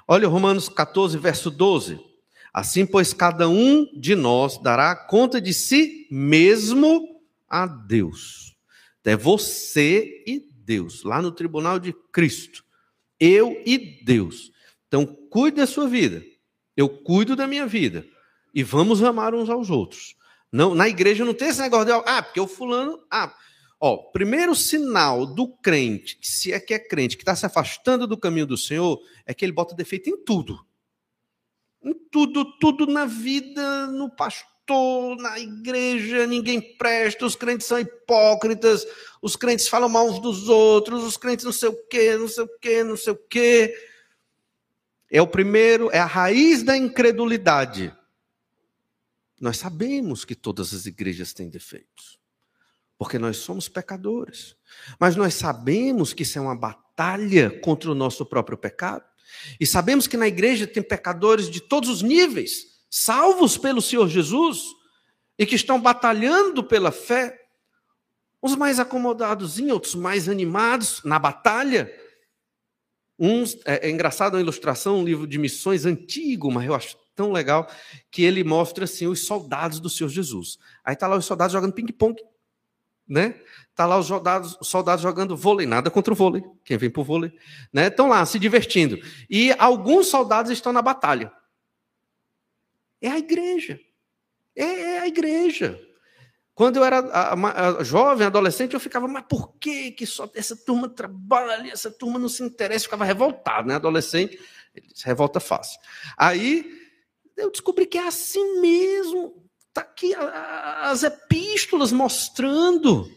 Olha Romanos 14, verso 12. Assim, pois, cada um de nós dará conta de si mesmo a Deus. É você e Deus, lá no tribunal de Cristo. Eu e Deus. Então, cuide da sua vida. Eu cuido da minha vida. E vamos amar uns aos outros. Não, na igreja não tem esse negócio de, ah, porque o fulano. Ah, ó, primeiro sinal do crente, se é que é crente, que está se afastando do caminho do Senhor, é que ele bota defeito em tudo. Em tudo, tudo na vida, no pastor, na igreja, ninguém presta, os crentes são hipócritas, os crentes falam mal uns dos outros, os crentes não sei o quê, não sei o quê, não sei o quê. É o primeiro, é a raiz da incredulidade. Nós sabemos que todas as igrejas têm defeitos, porque nós somos pecadores. Mas nós sabemos que isso é uma batalha contra o nosso próprio pecado. E sabemos que na igreja tem pecadores de todos os níveis, salvos pelo Senhor Jesus, e que estão batalhando pela fé. Uns mais acomodados, outros mais animados na batalha. Uns, é, é engraçado a ilustração, um livro de missões antigo, mas eu acho tão legal que ele mostra assim os soldados do Senhor Jesus. Aí tá lá os soldados jogando ping-pong, né? Tá lá os soldados, os soldados jogando vôlei, nada contra o vôlei, quem vem pro vôlei, né? Estão lá se divertindo. E alguns soldados estão na batalha. É a igreja. É, é a igreja. Quando eu era a, a, a, jovem, adolescente, eu ficava, mas por que, que só essa turma trabalha, essa turma não se interessa? Eu ficava revoltado, né? Adolescente, se revolta fácil. Aí eu descobri que é assim mesmo. Está aqui as epístolas mostrando.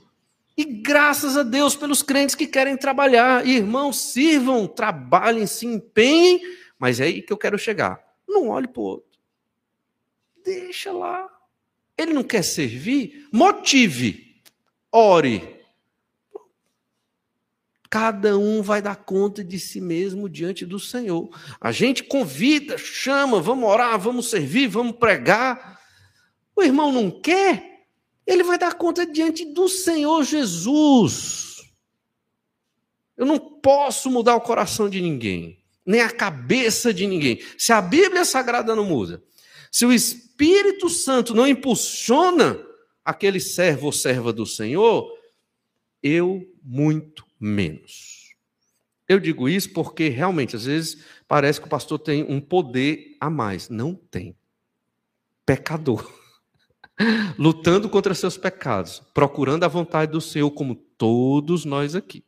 E graças a Deus pelos crentes que querem trabalhar. Irmãos, sirvam, trabalhem, se empenhem. Mas é aí que eu quero chegar. Não olhe para o outro. Deixa lá. Ele não quer servir? Motive. Ore. Cada um vai dar conta de si mesmo diante do Senhor. A gente convida, chama, vamos orar, vamos servir, vamos pregar. Irmão não quer, ele vai dar conta diante do Senhor Jesus. Eu não posso mudar o coração de ninguém, nem a cabeça de ninguém. Se a Bíblia Sagrada não muda, se o Espírito Santo não impulsiona aquele servo ou serva do Senhor, eu muito menos. Eu digo isso porque realmente, às vezes, parece que o pastor tem um poder a mais. Não tem. Pecador. Lutando contra seus pecados, procurando a vontade do Senhor, como todos nós aqui.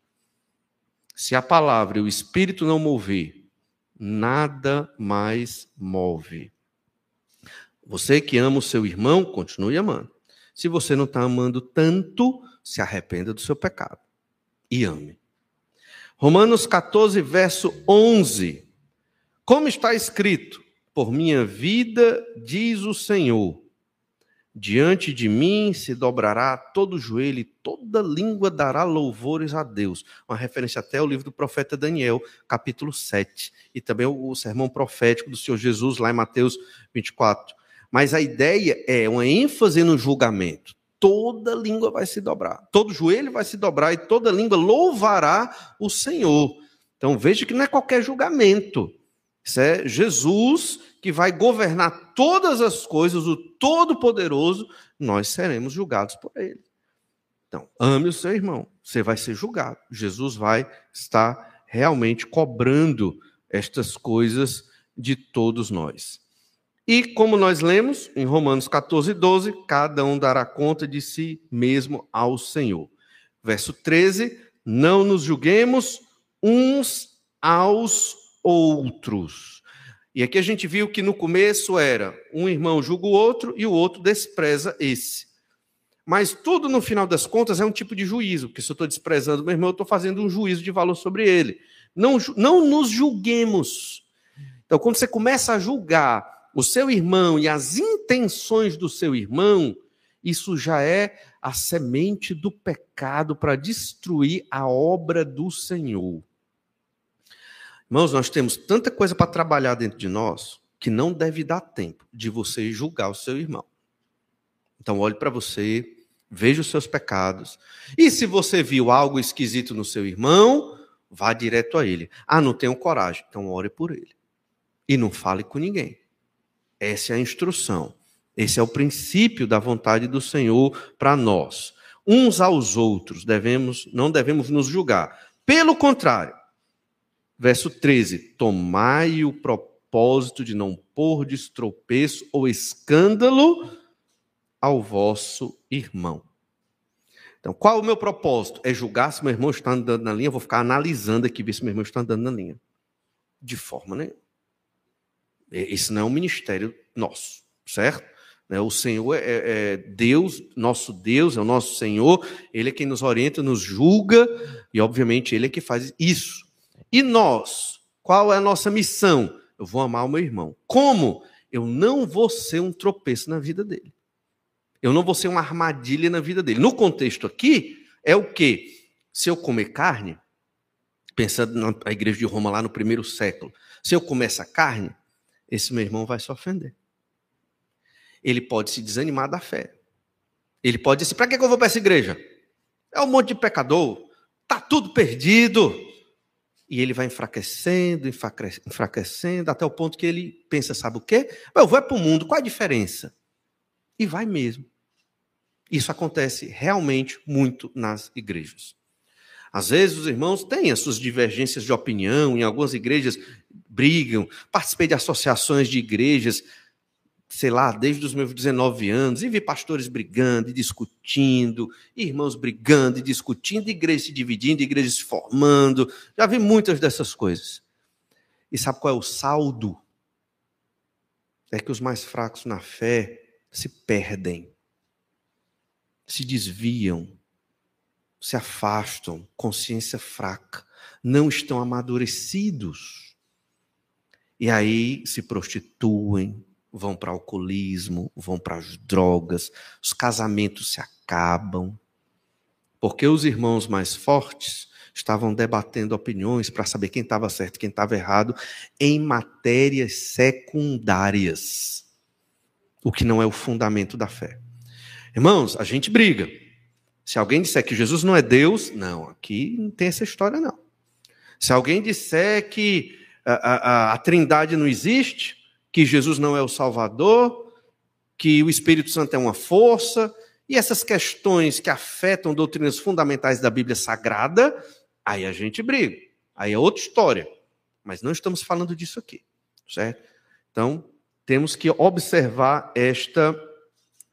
Se a palavra e o Espírito não mover, nada mais move. Você que ama o seu irmão, continue amando. Se você não está amando tanto, se arrependa do seu pecado e ame. Romanos 14, verso 11. Como está escrito: Por minha vida, diz o Senhor, diante de mim se dobrará todo joelho e toda língua dará louvores a Deus. Uma referência até ao livro do profeta Daniel, capítulo 7, e também o sermão profético do Senhor Jesus, lá em Mateus 24. Mas a ideia é uma ênfase no julgamento toda língua vai se dobrar, todo joelho vai se dobrar e toda língua louvará o Senhor. Então veja que não é qualquer julgamento. Isso é Jesus que vai governar todas as coisas, o Todo-Poderoso, nós seremos julgados por Ele. Então, ame o seu irmão, você vai ser julgado. Jesus vai estar realmente cobrando estas coisas de todos nós. E como nós lemos em Romanos 14, 12, cada um dará conta de si mesmo ao Senhor. Verso 13: Não nos julguemos uns aos outros. E aqui a gente viu que no começo era um irmão julga o outro e o outro despreza esse. Mas tudo no final das contas é um tipo de juízo, porque se eu estou desprezando meu irmão, eu estou fazendo um juízo de valor sobre ele. Não, não nos julguemos. Então, quando você começa a julgar o seu irmão e as intenções do seu irmão, isso já é a semente do pecado para destruir a obra do Senhor. Irmãos, nós temos tanta coisa para trabalhar dentro de nós que não deve dar tempo de você julgar o seu irmão. Então, olhe para você, veja os seus pecados. E se você viu algo esquisito no seu irmão, vá direto a ele. Ah, não tenho coragem. Então ore por ele. E não fale com ninguém. Essa é a instrução. Esse é o princípio da vontade do Senhor para nós. Uns aos outros devemos, não devemos nos julgar. Pelo contrário, verso 13: tomai o propósito de não pôr de estropeço ou escândalo ao vosso irmão. Então, qual é o meu propósito? É julgar se meu irmão está andando na linha. Vou ficar analisando aqui, ver se meu irmão está andando na linha. De forma nenhuma. Esse não é um ministério nosso, certo? Né, o Senhor é, é, é, Deus, nosso Deus, é o nosso Senhor, Ele é quem nos orienta, nos julga, e obviamente Ele é que faz isso. E nós, qual é a nossa missão? Eu vou amar o meu irmão. Como? Eu não vou ser um tropeço na vida dele. Eu não vou ser uma armadilha na vida dele. No contexto aqui, é o quê? Se eu comer carne, pensando na igreja de Roma lá no primeiro século, se eu comer essa carne, esse meu irmão vai se ofender ele pode se desanimar da fé. Ele pode dizer: para que eu vou para essa igreja? É um monte de pecador, tá tudo perdido. E ele vai enfraquecendo, enfraquecendo, até o ponto que ele pensa: sabe o quê? Eu vou é para o mundo, qual a diferença? E vai mesmo. Isso acontece realmente muito nas igrejas. Às vezes os irmãos têm as suas divergências de opinião, em algumas igrejas brigam, participei de associações de igrejas, sei lá, desde os meus 19 anos, e vi pastores brigando e discutindo, irmãos brigando e discutindo, igrejas se dividindo, igrejas se formando. Já vi muitas dessas coisas. E sabe qual é o saldo? É que os mais fracos na fé se perdem, se desviam, se afastam, consciência fraca, não estão amadurecidos. E aí se prostituem, vão para alcoolismo, vão para as drogas, os casamentos se acabam. Porque os irmãos mais fortes estavam debatendo opiniões para saber quem estava certo quem estava errado em matérias secundárias, o que não é o fundamento da fé. Irmãos, a gente briga. Se alguém disser que Jesus não é Deus, não, aqui não tem essa história, não. Se alguém disser que a, a, a trindade não existe, que Jesus não é o Salvador, que o Espírito Santo é uma força, e essas questões que afetam doutrinas fundamentais da Bíblia Sagrada, aí a gente briga. Aí é outra história. Mas não estamos falando disso aqui, certo? Então, temos que observar esta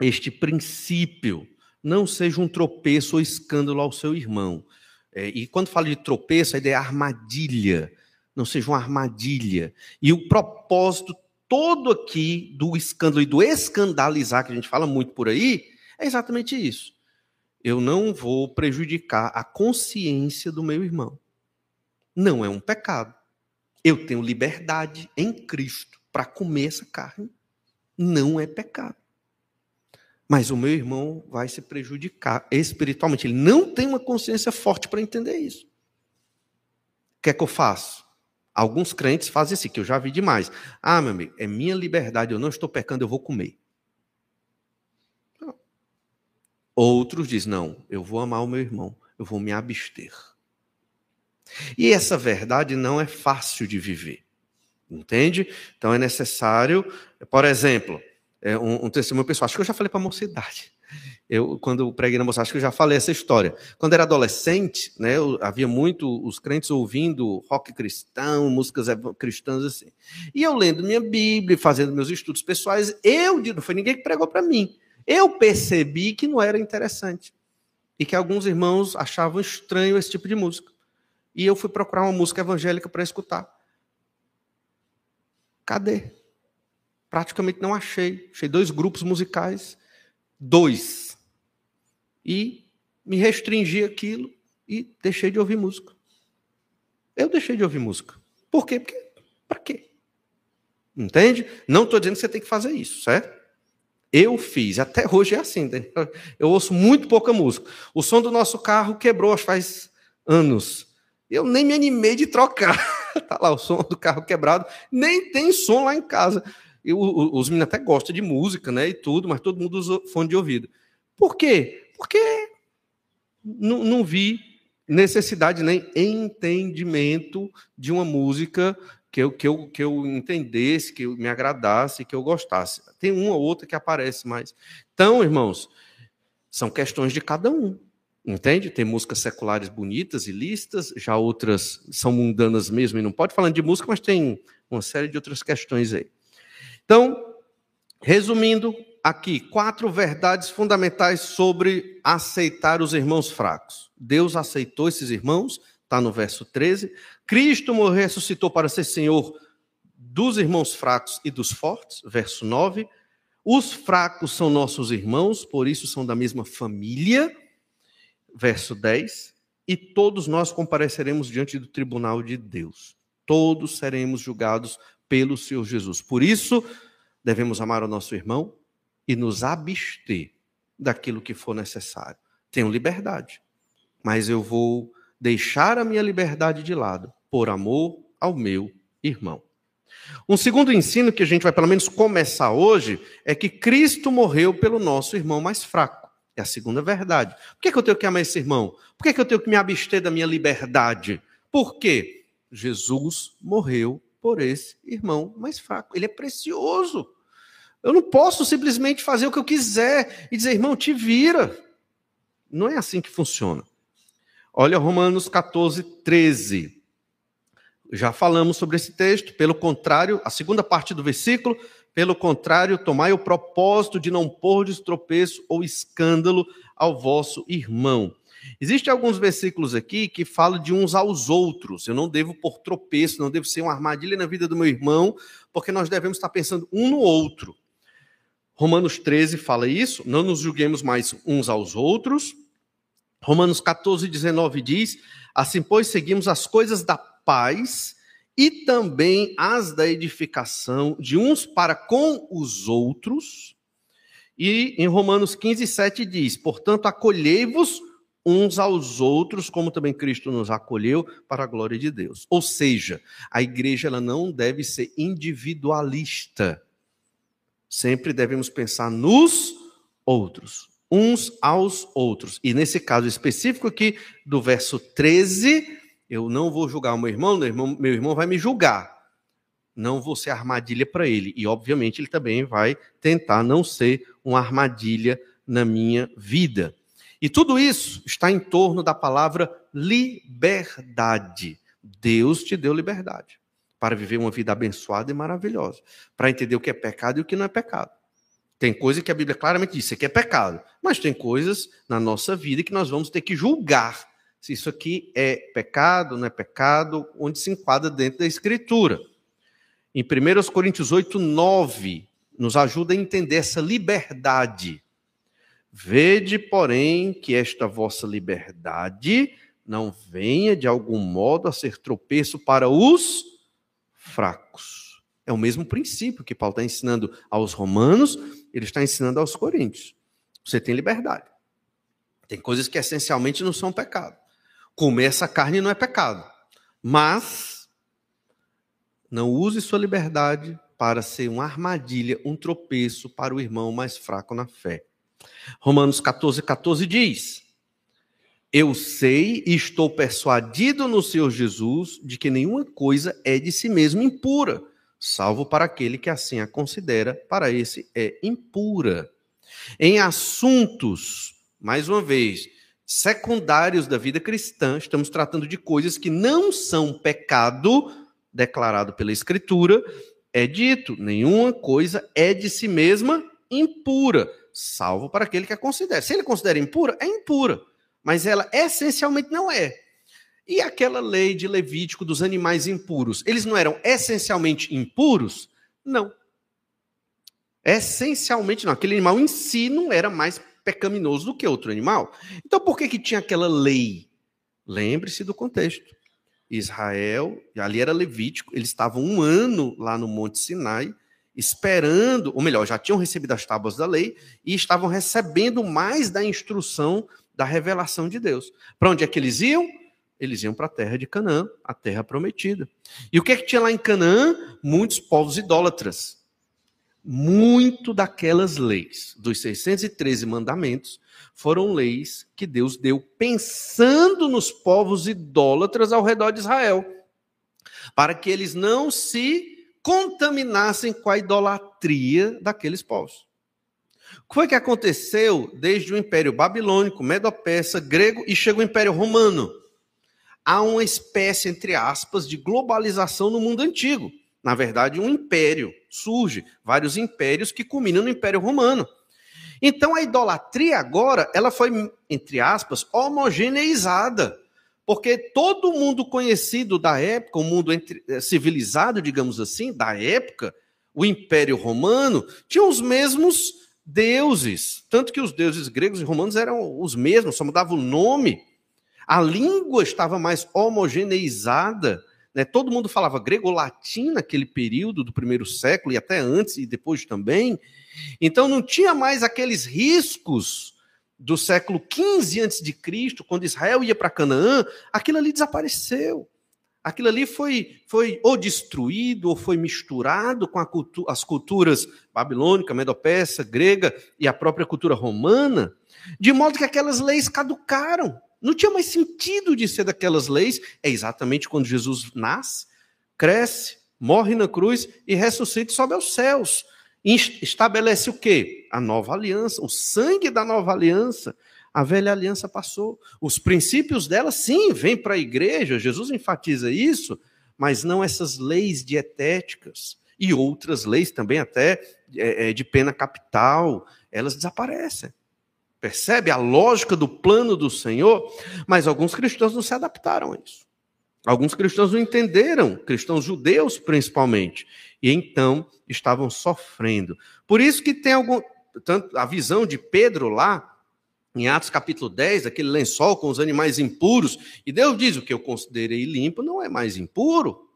este princípio. Não seja um tropeço ou escândalo ao seu irmão. É, e quando falo de tropeço, a ideia é armadilha. Não seja uma armadilha. E o propósito todo aqui do escândalo e do escandalizar, que a gente fala muito por aí, é exatamente isso. Eu não vou prejudicar a consciência do meu irmão. Não é um pecado. Eu tenho liberdade em Cristo para comer essa carne. Não é pecado. Mas o meu irmão vai se prejudicar espiritualmente. Ele não tem uma consciência forte para entender isso. O que é que eu faço? Alguns crentes fazem assim, que eu já vi demais. Ah, meu amigo, é minha liberdade, eu não estou pecando, eu vou comer. Outros dizem, não, eu vou amar o meu irmão, eu vou me abster. E essa verdade não é fácil de viver. Entende? Então é necessário, por exemplo, é um, um testemunho pessoal. Acho que eu já falei para a mocidade. Eu, quando preguei na moça, acho que eu já falei essa história. Quando era adolescente, né, eu, havia muito os crentes ouvindo rock cristão, músicas cristãs assim. E eu lendo minha Bíblia, fazendo meus estudos pessoais, eu, não foi ninguém que pregou para mim. Eu percebi que não era interessante. E que alguns irmãos achavam estranho esse tipo de música. E eu fui procurar uma música evangélica para escutar. Cadê? Praticamente não achei. Achei dois grupos musicais dois. E me restringi aquilo e deixei de ouvir música. Eu deixei de ouvir música. Por quê? Porque, para quê? Entende? Não estou dizendo que você tem que fazer isso, certo? Eu fiz, até hoje é assim. Eu ouço muito pouca música. O som do nosso carro quebrou faz anos. Eu nem me animei de trocar. [laughs] tá lá o som do carro quebrado, nem tem som lá em casa. Eu, os meninos até gostam de música, né? E tudo, mas todo mundo usa fone de ouvido. Por quê? Porque não, vi necessidade nem entendimento de uma música que eu, que eu, que eu entendesse, que eu me agradasse, que eu gostasse. Tem uma ou outra que aparece mais. Então, irmãos, são questões de cada um. Entende? Tem músicas seculares bonitas e listas, já outras são mundanas mesmo, e não pode falar de música, mas tem uma série de outras questões aí. Então, resumindo aqui, quatro verdades fundamentais sobre aceitar os irmãos fracos. Deus aceitou esses irmãos, está no verso 13. Cristo morreu e ressuscitou para ser Senhor dos irmãos fracos e dos fortes, verso 9. Os fracos são nossos irmãos, por isso são da mesma família, verso 10. E todos nós compareceremos diante do tribunal de Deus. Todos seremos julgados pelo Senhor Jesus. Por isso, devemos amar o nosso irmão e nos abster daquilo que for necessário. Tenho liberdade, mas eu vou deixar a minha liberdade de lado por amor ao meu irmão. Um segundo ensino que a gente vai pelo menos começar hoje é que Cristo morreu pelo nosso irmão mais fraco. É a segunda verdade. Por que, é que eu tenho que amar esse irmão? Por que, é que eu tenho que me abster da minha liberdade? Por quê? Jesus morreu por esse irmão mais fraco. Ele é precioso. Eu não posso simplesmente fazer o que eu quiser e dizer, irmão, te vira. Não é assim que funciona. Olha Romanos 14, 13. Já falamos sobre esse texto. Pelo contrário, a segunda parte do versículo, pelo contrário, tomai o propósito de não pôr de tropeço ou escândalo ao vosso irmão. Existem alguns versículos aqui que falam de uns aos outros. Eu não devo pôr tropeço, não devo ser uma armadilha na vida do meu irmão, porque nós devemos estar pensando um no outro. Romanos 13 fala isso, não nos julguemos mais uns aos outros, Romanos 14, 19 diz: Assim, pois, seguimos as coisas da paz e também as da edificação de uns para com os outros. E em Romanos 15, 7 diz: Portanto, acolhei-vos uns aos outros, como também Cristo nos acolheu para a glória de Deus. Ou seja, a igreja ela não deve ser individualista. Sempre devemos pensar nos outros uns aos outros. E nesse caso específico aqui, do verso 13, eu não vou julgar o meu irmão, meu irmão, meu irmão vai me julgar. Não vou ser armadilha para ele. E, obviamente, ele também vai tentar não ser uma armadilha na minha vida. E tudo isso está em torno da palavra liberdade. Deus te deu liberdade para viver uma vida abençoada e maravilhosa, para entender o que é pecado e o que não é pecado. Tem coisa que a Bíblia claramente diz, isso aqui é pecado. Mas tem coisas na nossa vida que nós vamos ter que julgar se isso aqui é pecado, não é pecado, onde se enquadra dentro da Escritura. Em 1 Coríntios 8, 9, nos ajuda a entender essa liberdade. Vede, porém, que esta vossa liberdade não venha de algum modo a ser tropeço para os fracos. É o mesmo princípio que Paulo está ensinando aos romanos ele está ensinando aos coríntios. Você tem liberdade. Tem coisas que essencialmente não são pecado. Comer essa carne não é pecado. Mas não use sua liberdade para ser uma armadilha, um tropeço para o irmão mais fraco na fé. Romanos 14, 14 diz: Eu sei e estou persuadido no Senhor Jesus de que nenhuma coisa é de si mesmo impura salvo para aquele que assim a considera, para esse é impura. Em assuntos, mais uma vez, secundários da vida cristã, estamos tratando de coisas que não são pecado declarado pela Escritura, é dito: nenhuma coisa é de si mesma impura, salvo para aquele que a considera. Se ele considera impura, é impura, mas ela essencialmente não é. E aquela lei de Levítico dos animais impuros, eles não eram essencialmente impuros? Não. Essencialmente não. Aquele animal em si não era mais pecaminoso do que outro animal. Então por que, que tinha aquela lei? Lembre-se do contexto. Israel, ali era Levítico, eles estavam um ano lá no Monte Sinai, esperando, ou melhor, já tinham recebido as tábuas da lei e estavam recebendo mais da instrução da revelação de Deus. Para onde é que eles iam? eles iam para a terra de Canaã, a terra prometida. E o que é que tinha lá em Canaã? Muitos povos idólatras. Muito daquelas leis, dos 613 mandamentos, foram leis que Deus deu pensando nos povos idólatras ao redor de Israel, para que eles não se contaminassem com a idolatria daqueles povos. O que foi que aconteceu desde o Império Babilônico, Medo-Persa, grego e chega o Império Romano? Há uma espécie, entre aspas, de globalização no mundo antigo. Na verdade, um império surge, vários impérios que culminam no Império Romano. Então a idolatria agora, ela foi, entre aspas, homogeneizada. Porque todo mundo conhecido da época, o mundo eh, civilizado, digamos assim, da época, o Império Romano, tinha os mesmos deuses. Tanto que os deuses gregos e romanos eram os mesmos, só mudava o nome. A língua estava mais homogeneizada. Né? Todo mundo falava grego-latim naquele período do primeiro século, e até antes e depois também. Então não tinha mais aqueles riscos do século XV a.C., quando Israel ia para Canaã, aquilo ali desapareceu. Aquilo ali foi, foi ou destruído ou foi misturado com cultu as culturas babilônica, medo-persa, grega e a própria cultura romana, de modo que aquelas leis caducaram. Não tinha mais sentido de ser daquelas leis. É exatamente quando Jesus nasce, cresce, morre na cruz e ressuscita e sobe aos céus. Estabelece o quê? A nova aliança, o sangue da nova aliança. A velha aliança passou. Os princípios dela, sim, vêm para a igreja, Jesus enfatiza isso, mas não essas leis dietéticas e outras leis também, até é, é, de pena capital, elas desaparecem. Percebe a lógica do plano do Senhor? Mas alguns cristãos não se adaptaram a isso. Alguns cristãos não entenderam, cristãos judeus principalmente, e então estavam sofrendo. Por isso que tem algum tanto a visão de Pedro lá em Atos capítulo 10, aquele lençol com os animais impuros, e Deus diz: o que eu considerei limpo não é mais impuro.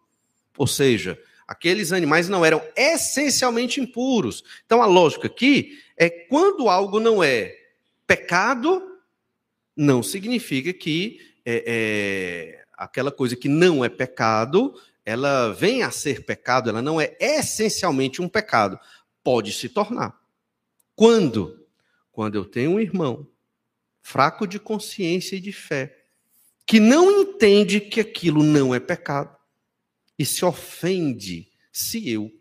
Ou seja, aqueles animais não eram essencialmente impuros. Então a lógica aqui é quando algo não é Pecado não significa que é, é, aquela coisa que não é pecado, ela vem a ser pecado, ela não é essencialmente um pecado. Pode se tornar. Quando? Quando eu tenho um irmão fraco de consciência e de fé, que não entende que aquilo não é pecado e se ofende se eu,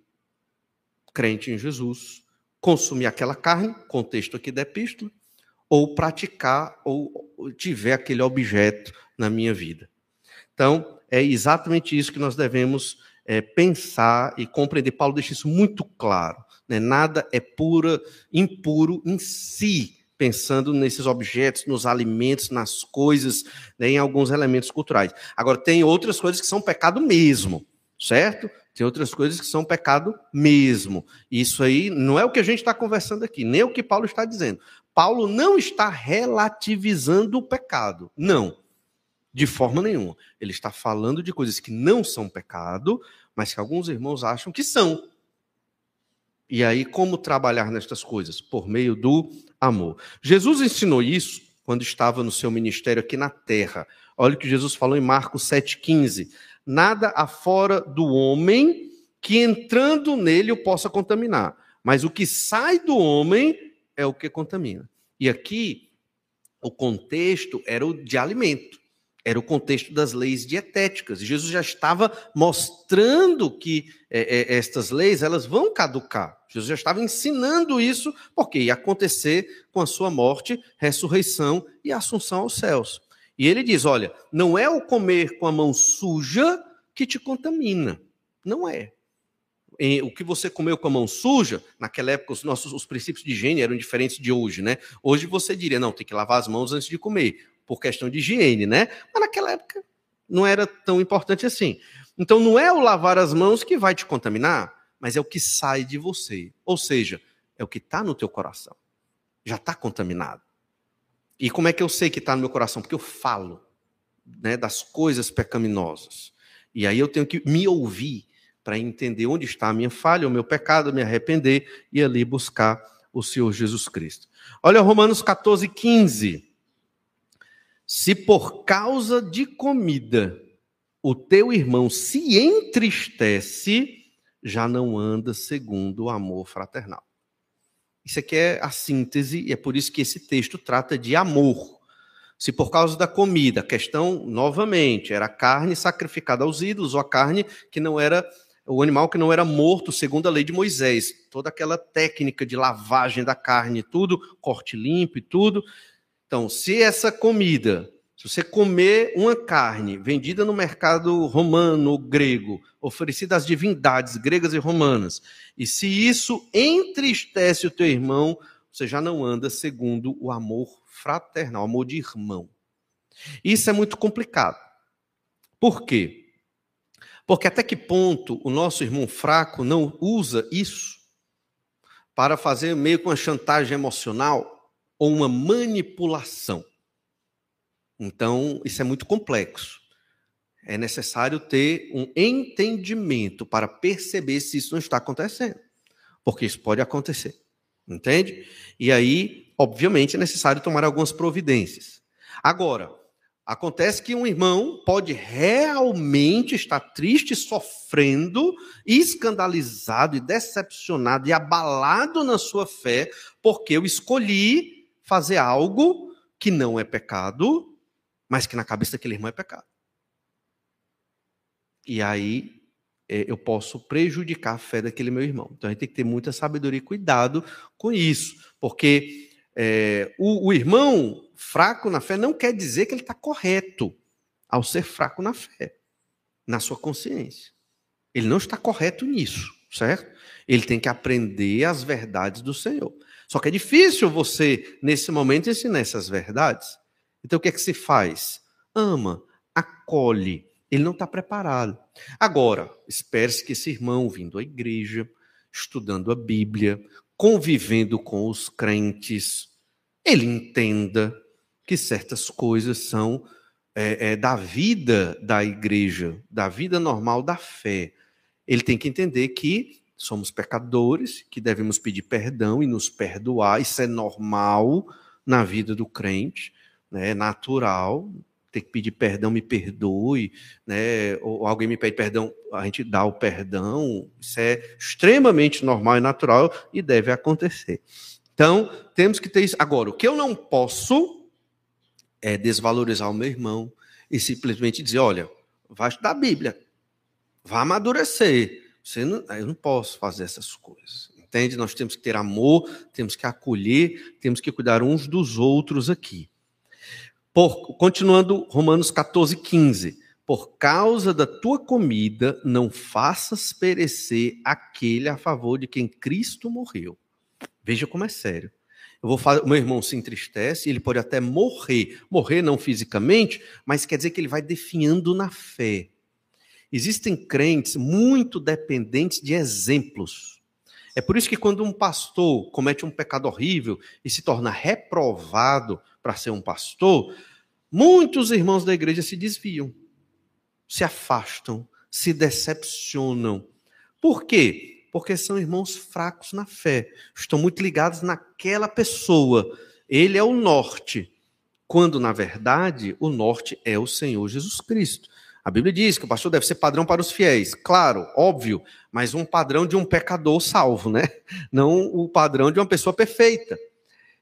crente em Jesus, consumir aquela carne, contexto aqui da epístola, ou praticar ou tiver aquele objeto na minha vida. Então, é exatamente isso que nós devemos é, pensar e compreender. Paulo deixa isso muito claro. Né? Nada é pura, impuro em si, pensando nesses objetos, nos alimentos, nas coisas, né, em alguns elementos culturais. Agora, tem outras coisas que são pecado mesmo, certo? Tem outras coisas que são pecado mesmo. Isso aí não é o que a gente está conversando aqui, nem o que Paulo está dizendo. Paulo não está relativizando o pecado. Não. De forma nenhuma. Ele está falando de coisas que não são pecado, mas que alguns irmãos acham que são. E aí, como trabalhar nestas coisas? Por meio do amor. Jesus ensinou isso quando estava no seu ministério aqui na terra. Olha o que Jesus falou em Marcos 7,15. Nada afora do homem que entrando nele o possa contaminar. Mas o que sai do homem é o que contamina. E aqui, o contexto era o de alimento, era o contexto das leis dietéticas. Jesus já estava mostrando que é, é, estas leis elas vão caducar. Jesus já estava ensinando isso, porque ia acontecer com a sua morte, ressurreição e assunção aos céus. E ele diz: olha, não é o comer com a mão suja que te contamina. Não é o que você comeu com a mão suja, naquela época os nossos os princípios de higiene eram diferentes de hoje, né? Hoje você diria, não, tem que lavar as mãos antes de comer, por questão de higiene, né? Mas naquela época não era tão importante assim. Então não é o lavar as mãos que vai te contaminar, mas é o que sai de você. Ou seja, é o que está no teu coração. Já está contaminado. E como é que eu sei que está no meu coração? Porque eu falo né, das coisas pecaminosas. E aí eu tenho que me ouvir para entender onde está a minha falha, o meu pecado, me arrepender e ali buscar o Senhor Jesus Cristo. Olha Romanos 14, 15. Se por causa de comida o teu irmão se entristece, já não anda segundo o amor fraternal. Isso aqui é a síntese, e é por isso que esse texto trata de amor. Se por causa da comida, a questão, novamente, era a carne sacrificada aos ídolos, ou a carne que não era, o animal que não era morto, segundo a lei de Moisés. Toda aquela técnica de lavagem da carne, tudo, corte limpo e tudo. Então, se essa comida se você comer uma carne vendida no mercado romano ou grego, oferecida às divindades gregas e romanas, e se isso entristece o teu irmão, você já não anda segundo o amor fraternal, amor de irmão. Isso é muito complicado. Por quê? Porque até que ponto o nosso irmão fraco não usa isso para fazer meio que uma chantagem emocional ou uma manipulação? Então, isso é muito complexo. É necessário ter um entendimento para perceber se isso não está acontecendo. Porque isso pode acontecer. Entende? E aí, obviamente, é necessário tomar algumas providências. Agora, acontece que um irmão pode realmente estar triste, sofrendo, escandalizado e decepcionado e abalado na sua fé, porque eu escolhi fazer algo que não é pecado, mas que na cabeça daquele irmão é pecado. E aí é, eu posso prejudicar a fé daquele meu irmão. Então a gente tem que ter muita sabedoria e cuidado com isso, porque é, o, o, irmão fraco na fé não quer dizer que ele está correto ao ser fraco na fé, na sua consciência. Ele não está correto nisso, certo? Ele tem que aprender as verdades do Senhor. Só que é difícil você, nesse momento, ensinar essas verdades. Então o que é que se faz? Ama, acolhe. Ele não está preparado. Agora, espere-se que esse irmão vindo à igreja, estudando a Bíblia, convivendo com os crentes, ele entenda que certas coisas são é, é, da vida da igreja, da vida normal da fé. Ele tem que entender que somos pecadores, que devemos pedir perdão e nos perdoar, isso é normal na vida do crente né, é natural, ter que pedir perdão, me perdoe, né, ou alguém me pede perdão, a gente dá o perdão, isso é extremamente normal e natural e deve acontecer. Então, temos que ter isso. Agora, o que eu não posso é desvalorizar o meu irmão e simplesmente dizer: olha, vai estudar a Bíblia, vai amadurecer. Você não, eu não posso fazer essas coisas. Entende? Nós temos que ter amor, temos que acolher, temos que cuidar uns dos outros aqui. Por, continuando Romanos 14, 15. Por causa da tua comida, não faças perecer aquele a favor de quem Cristo morreu. Veja como é sério. Eu vou falar, o meu irmão se entristece, ele pode até morrer. Morrer não fisicamente, mas quer dizer que ele vai definhando na fé. Existem crentes muito dependentes de exemplos. É por isso que quando um pastor comete um pecado horrível e se torna reprovado para ser um pastor, muitos irmãos da igreja se desviam, se afastam, se decepcionam. Por quê? Porque são irmãos fracos na fé, estão muito ligados naquela pessoa. Ele é o norte, quando na verdade o norte é o Senhor Jesus Cristo. A Bíblia diz que o pastor deve ser padrão para os fiéis. Claro, óbvio, mas um padrão de um pecador salvo, né? [laughs] Não o padrão de uma pessoa perfeita.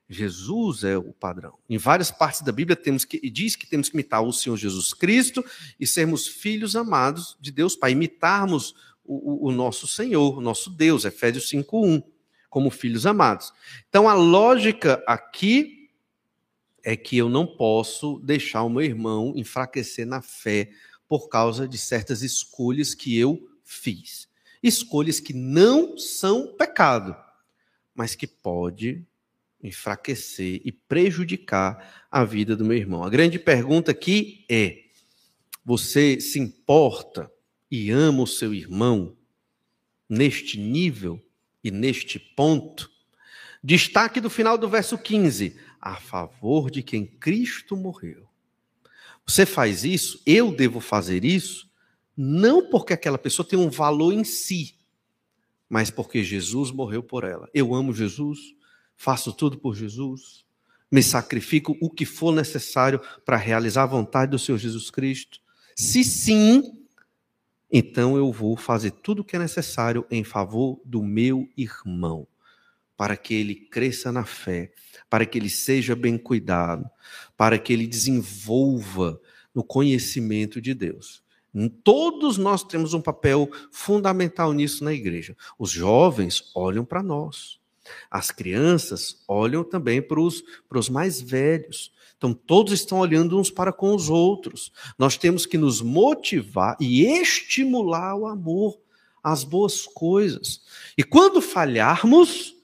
Jesus é o padrão. Em várias partes da Bíblia temos que diz que temos que imitar o Senhor Jesus Cristo e sermos filhos amados de Deus para imitarmos o, o, nosso Senhor, o nosso Deus, Efésios 5:1, como filhos amados. Então a lógica aqui é que eu não posso deixar o meu irmão enfraquecer na fé por causa de certas escolhas que eu fiz. Escolhas que não são pecado, mas que pode enfraquecer e prejudicar a vida do meu irmão. A grande pergunta aqui é: você se importa e ama o seu irmão neste nível e neste ponto? Destaque do final do verso 15: a favor de quem Cristo morreu. Você faz isso, eu devo fazer isso, não porque aquela pessoa tem um valor em si, mas porque Jesus morreu por ela. Eu amo Jesus, faço tudo por Jesus, me sacrifico o que for necessário para realizar a vontade do Senhor Jesus Cristo? Se sim, então eu vou fazer tudo o que é necessário em favor do meu irmão, para que ele cresça na fé, para que ele seja bem cuidado, para que ele desenvolva no conhecimento de Deus. Todos nós temos um papel fundamental nisso na igreja. Os jovens olham para nós. As crianças olham também para os, mais velhos. Então, todos estão olhando uns para com os outros. Nós temos que nos motivar e estimular o amor, as boas coisas. E quando falharmos,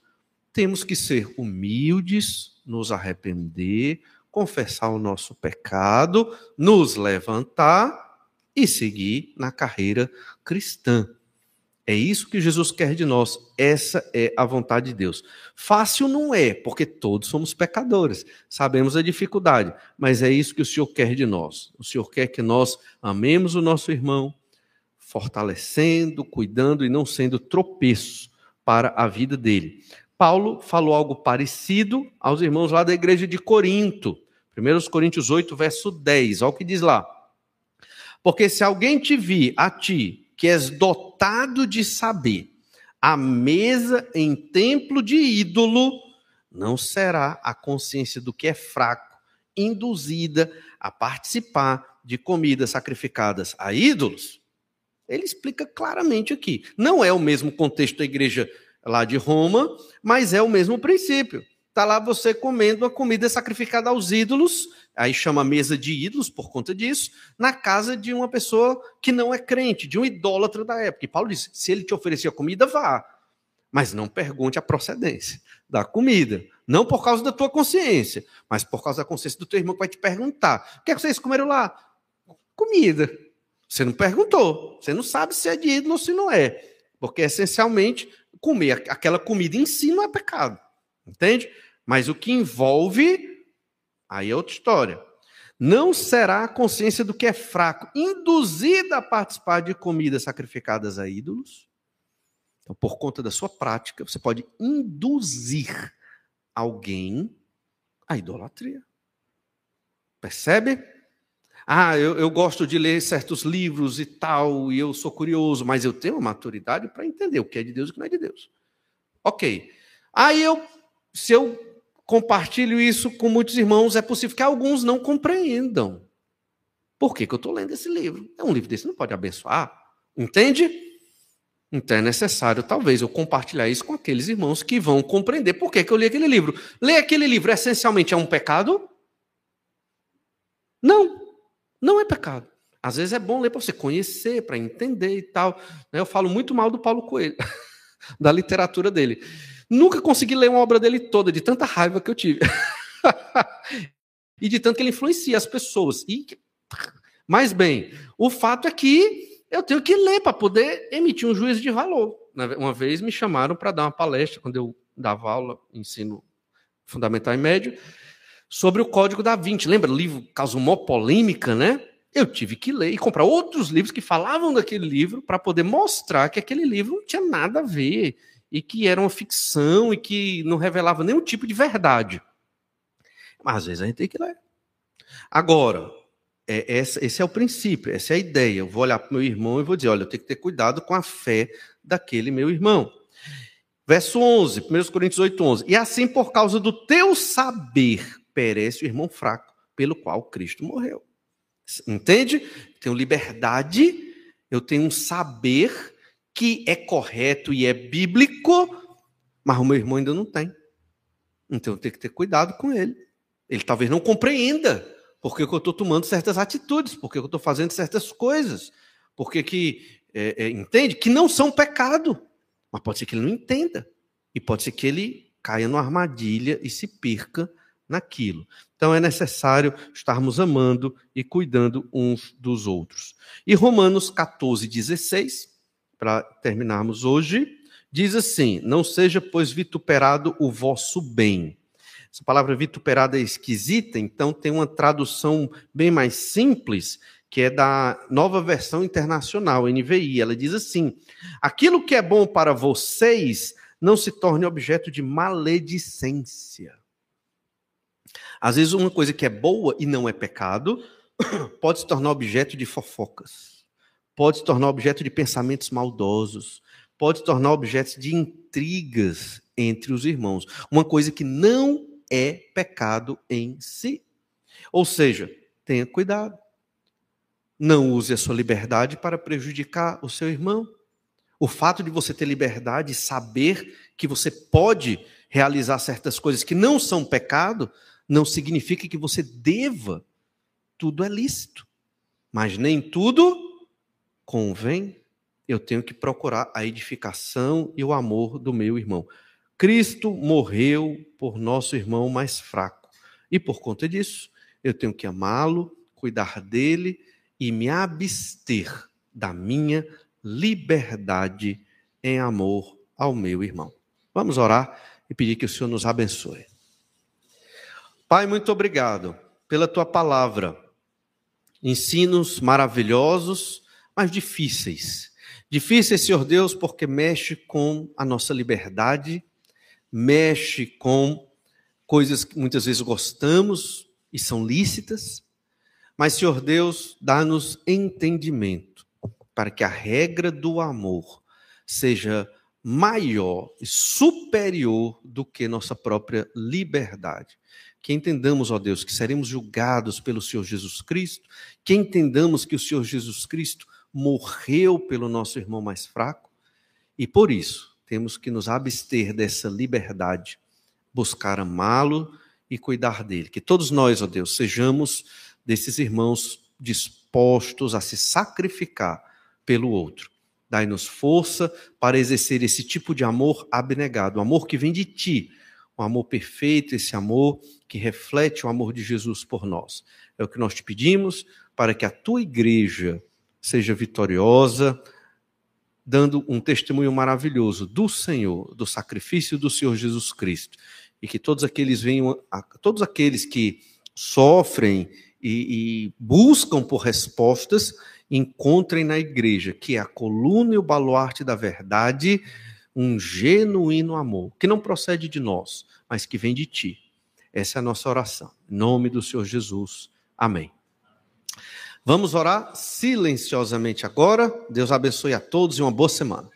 temos que ser humildes, nos arrepender, confessar o nosso pecado, nos levantar e seguir na carreira cristã. É isso que Jesus quer de nós. Essa é a vontade de Deus. Fácil não é, porque todos somos pecadores. Sabemos a dificuldade, mas é isso que o Senhor quer de nós. O Senhor quer que nós amemos o nosso irmão, fortalecendo, cuidando e não sendo tropeço para a vida dele. Paulo falou algo parecido aos irmãos lá da igreja de Corinto. 1 Coríntios 8, verso 10. Olha o que diz lá. Porque se alguém te vir a ti, que és dotado de saber, a mesa em templo de ídolo, não será a consciência do que é fraco induzida a participar de comidas sacrificadas a ídolos? Ele explica claramente aqui. Não é o mesmo contexto da igreja lá de Roma, mas é o mesmo princípio. Está lá você comendo a comida sacrificada aos ídolos, aí chama mesa de ídolos por conta disso, na casa de uma pessoa que não é crente, de um idólatra da época. E Paulo disse: se ele te oferecia comida, vá. Mas não pergunte a procedência da comida. Não por causa da tua consciência, mas por causa da consciência do teu irmão que vai te perguntar: o que, é que vocês comeram lá? Comida. Você não perguntou. Você não sabe se é de ídolo ou se não é. Porque essencialmente, comer aquela comida em si não é pecado. Entende? Mas o que envolve, aí é outra história. Não será a consciência do que é fraco, induzida a participar de comidas sacrificadas a ídolos. Então, por conta da sua prática, você pode induzir alguém à idolatria. Percebe? Ah, eu, eu, gosto de ler certos livros e tal, e eu sou curioso, mas eu tenho maturidade para entender o que é de Deus e o que não é de Deus. Ok. Aí eu, se eu compartilho isso com muitos irmãos, é possível que alguns não compreendam. Por que, que eu estou lendo esse livro? É um livro desse, não pode abençoar. Entende? Então é necessário, talvez, eu compartilhar isso com aqueles irmãos que vão compreender por que, que eu li aquele livro. Ler aquele livro essencialmente é um pecado? Não, não é pecado. Às vezes é bom ler para você conhecer, para entender e tal. Eu falo muito mal do Paulo Coelho, [laughs] da literatura dele. Nunca consegui ler uma obra dele toda, de tanta raiva que eu tive. [laughs] e de tanto que ele influencia as pessoas. E, mas bem, o fato é que eu tenho que ler para poder emitir um juízo de valor. Uma vez me chamaram para dar uma palestra, quando eu dava aula, ensino fundamental e médio, sobre o Código da Vinci. Lembra? O livro causou uma polêmica, né? Eu tive que ler e comprar outros livros que falavam daquele livro para poder mostrar que aquele livro não tinha nada a ver e que era uma ficção e que não revelava nenhum tipo de verdade. Mas às vezes a gente tem que ler. Agora, é, essa, esse é o princípio, essa é a ideia. Eu vou olhar para o meu irmão e vou dizer: olha, eu tenho que ter cuidado com a fé daquele meu irmão. Verso 11, 1 Coríntios 8, 11. E assim, por causa do teu saber, perece o irmão fraco, pelo qual Cristo morreu. Entende? Tenho liberdade, eu tenho um saber que é correto e é bíblico, mas o meu irmão ainda não tem. Então eu tenho que ter cuidado com ele. Ele talvez não compreenda porque eu estou tomando certas atitudes, porque eu estou fazendo certas coisas, porque que é, é, entende que não são pecado, mas pode ser que ele não entenda e pode ser que ele caia numa armadilha e se perca naquilo. Então é necessário estarmos amando e cuidando uns dos outros. E Romanos 14, 16 para terminarmos hoje, diz assim: Não seja, pois, vituperado o vosso bem. Essa palavra vituperada é esquisita, então tem uma tradução bem mais simples, que é da nova versão internacional, NVI. Ela diz assim: Aquilo que é bom para vocês não se torne objeto de maledicência. Às vezes, uma coisa que é boa e não é pecado [coughs] pode se tornar objeto de fofocas pode se tornar objeto de pensamentos maldosos, pode se tornar objeto de intrigas entre os irmãos. Uma coisa que não é pecado em si. Ou seja, tenha cuidado. Não use a sua liberdade para prejudicar o seu irmão. O fato de você ter liberdade e saber que você pode realizar certas coisas que não são pecado, não significa que você deva. Tudo é lícito. Mas nem tudo convém. Eu tenho que procurar a edificação e o amor do meu irmão. Cristo morreu por nosso irmão mais fraco. E por conta disso, eu tenho que amá-lo, cuidar dele e me abster da minha liberdade em amor ao meu irmão. Vamos orar e pedir que o Senhor nos abençoe. Pai, muito obrigado pela tua palavra. Ensinos maravilhosos, mas difíceis. Difíceis, Senhor Deus, porque mexe com a nossa liberdade, mexe com coisas que muitas vezes gostamos e são lícitas, mas, Senhor Deus, dá-nos entendimento para que a regra do amor seja maior e superior do que nossa própria liberdade. Que entendamos, ó Deus, que seremos julgados pelo Senhor Jesus Cristo, que entendamos que o Senhor Jesus Cristo morreu pelo nosso irmão mais fraco e por isso temos que nos abster dessa liberdade, buscar amá-lo e cuidar dele. Que todos nós, ó Deus, sejamos desses irmãos dispostos a se sacrificar pelo outro. Dai-nos força para exercer esse tipo de amor abnegado, o amor que vem de ti, o amor perfeito, esse amor que reflete o amor de Jesus por nós. É o que nós te pedimos para que a tua igreja seja vitoriosa, dando um testemunho maravilhoso do Senhor, do sacrifício do Senhor Jesus Cristo, e que todos aqueles venham, todos aqueles que sofrem e, e buscam por respostas, encontrem na igreja, que é a coluna e o baluarte da verdade, um genuíno amor, que não procede de nós, mas que vem de ti. Essa é a nossa oração. Em nome do Senhor Jesus. Amém. Vamos orar silenciosamente agora. Deus abençoe a todos e uma boa semana.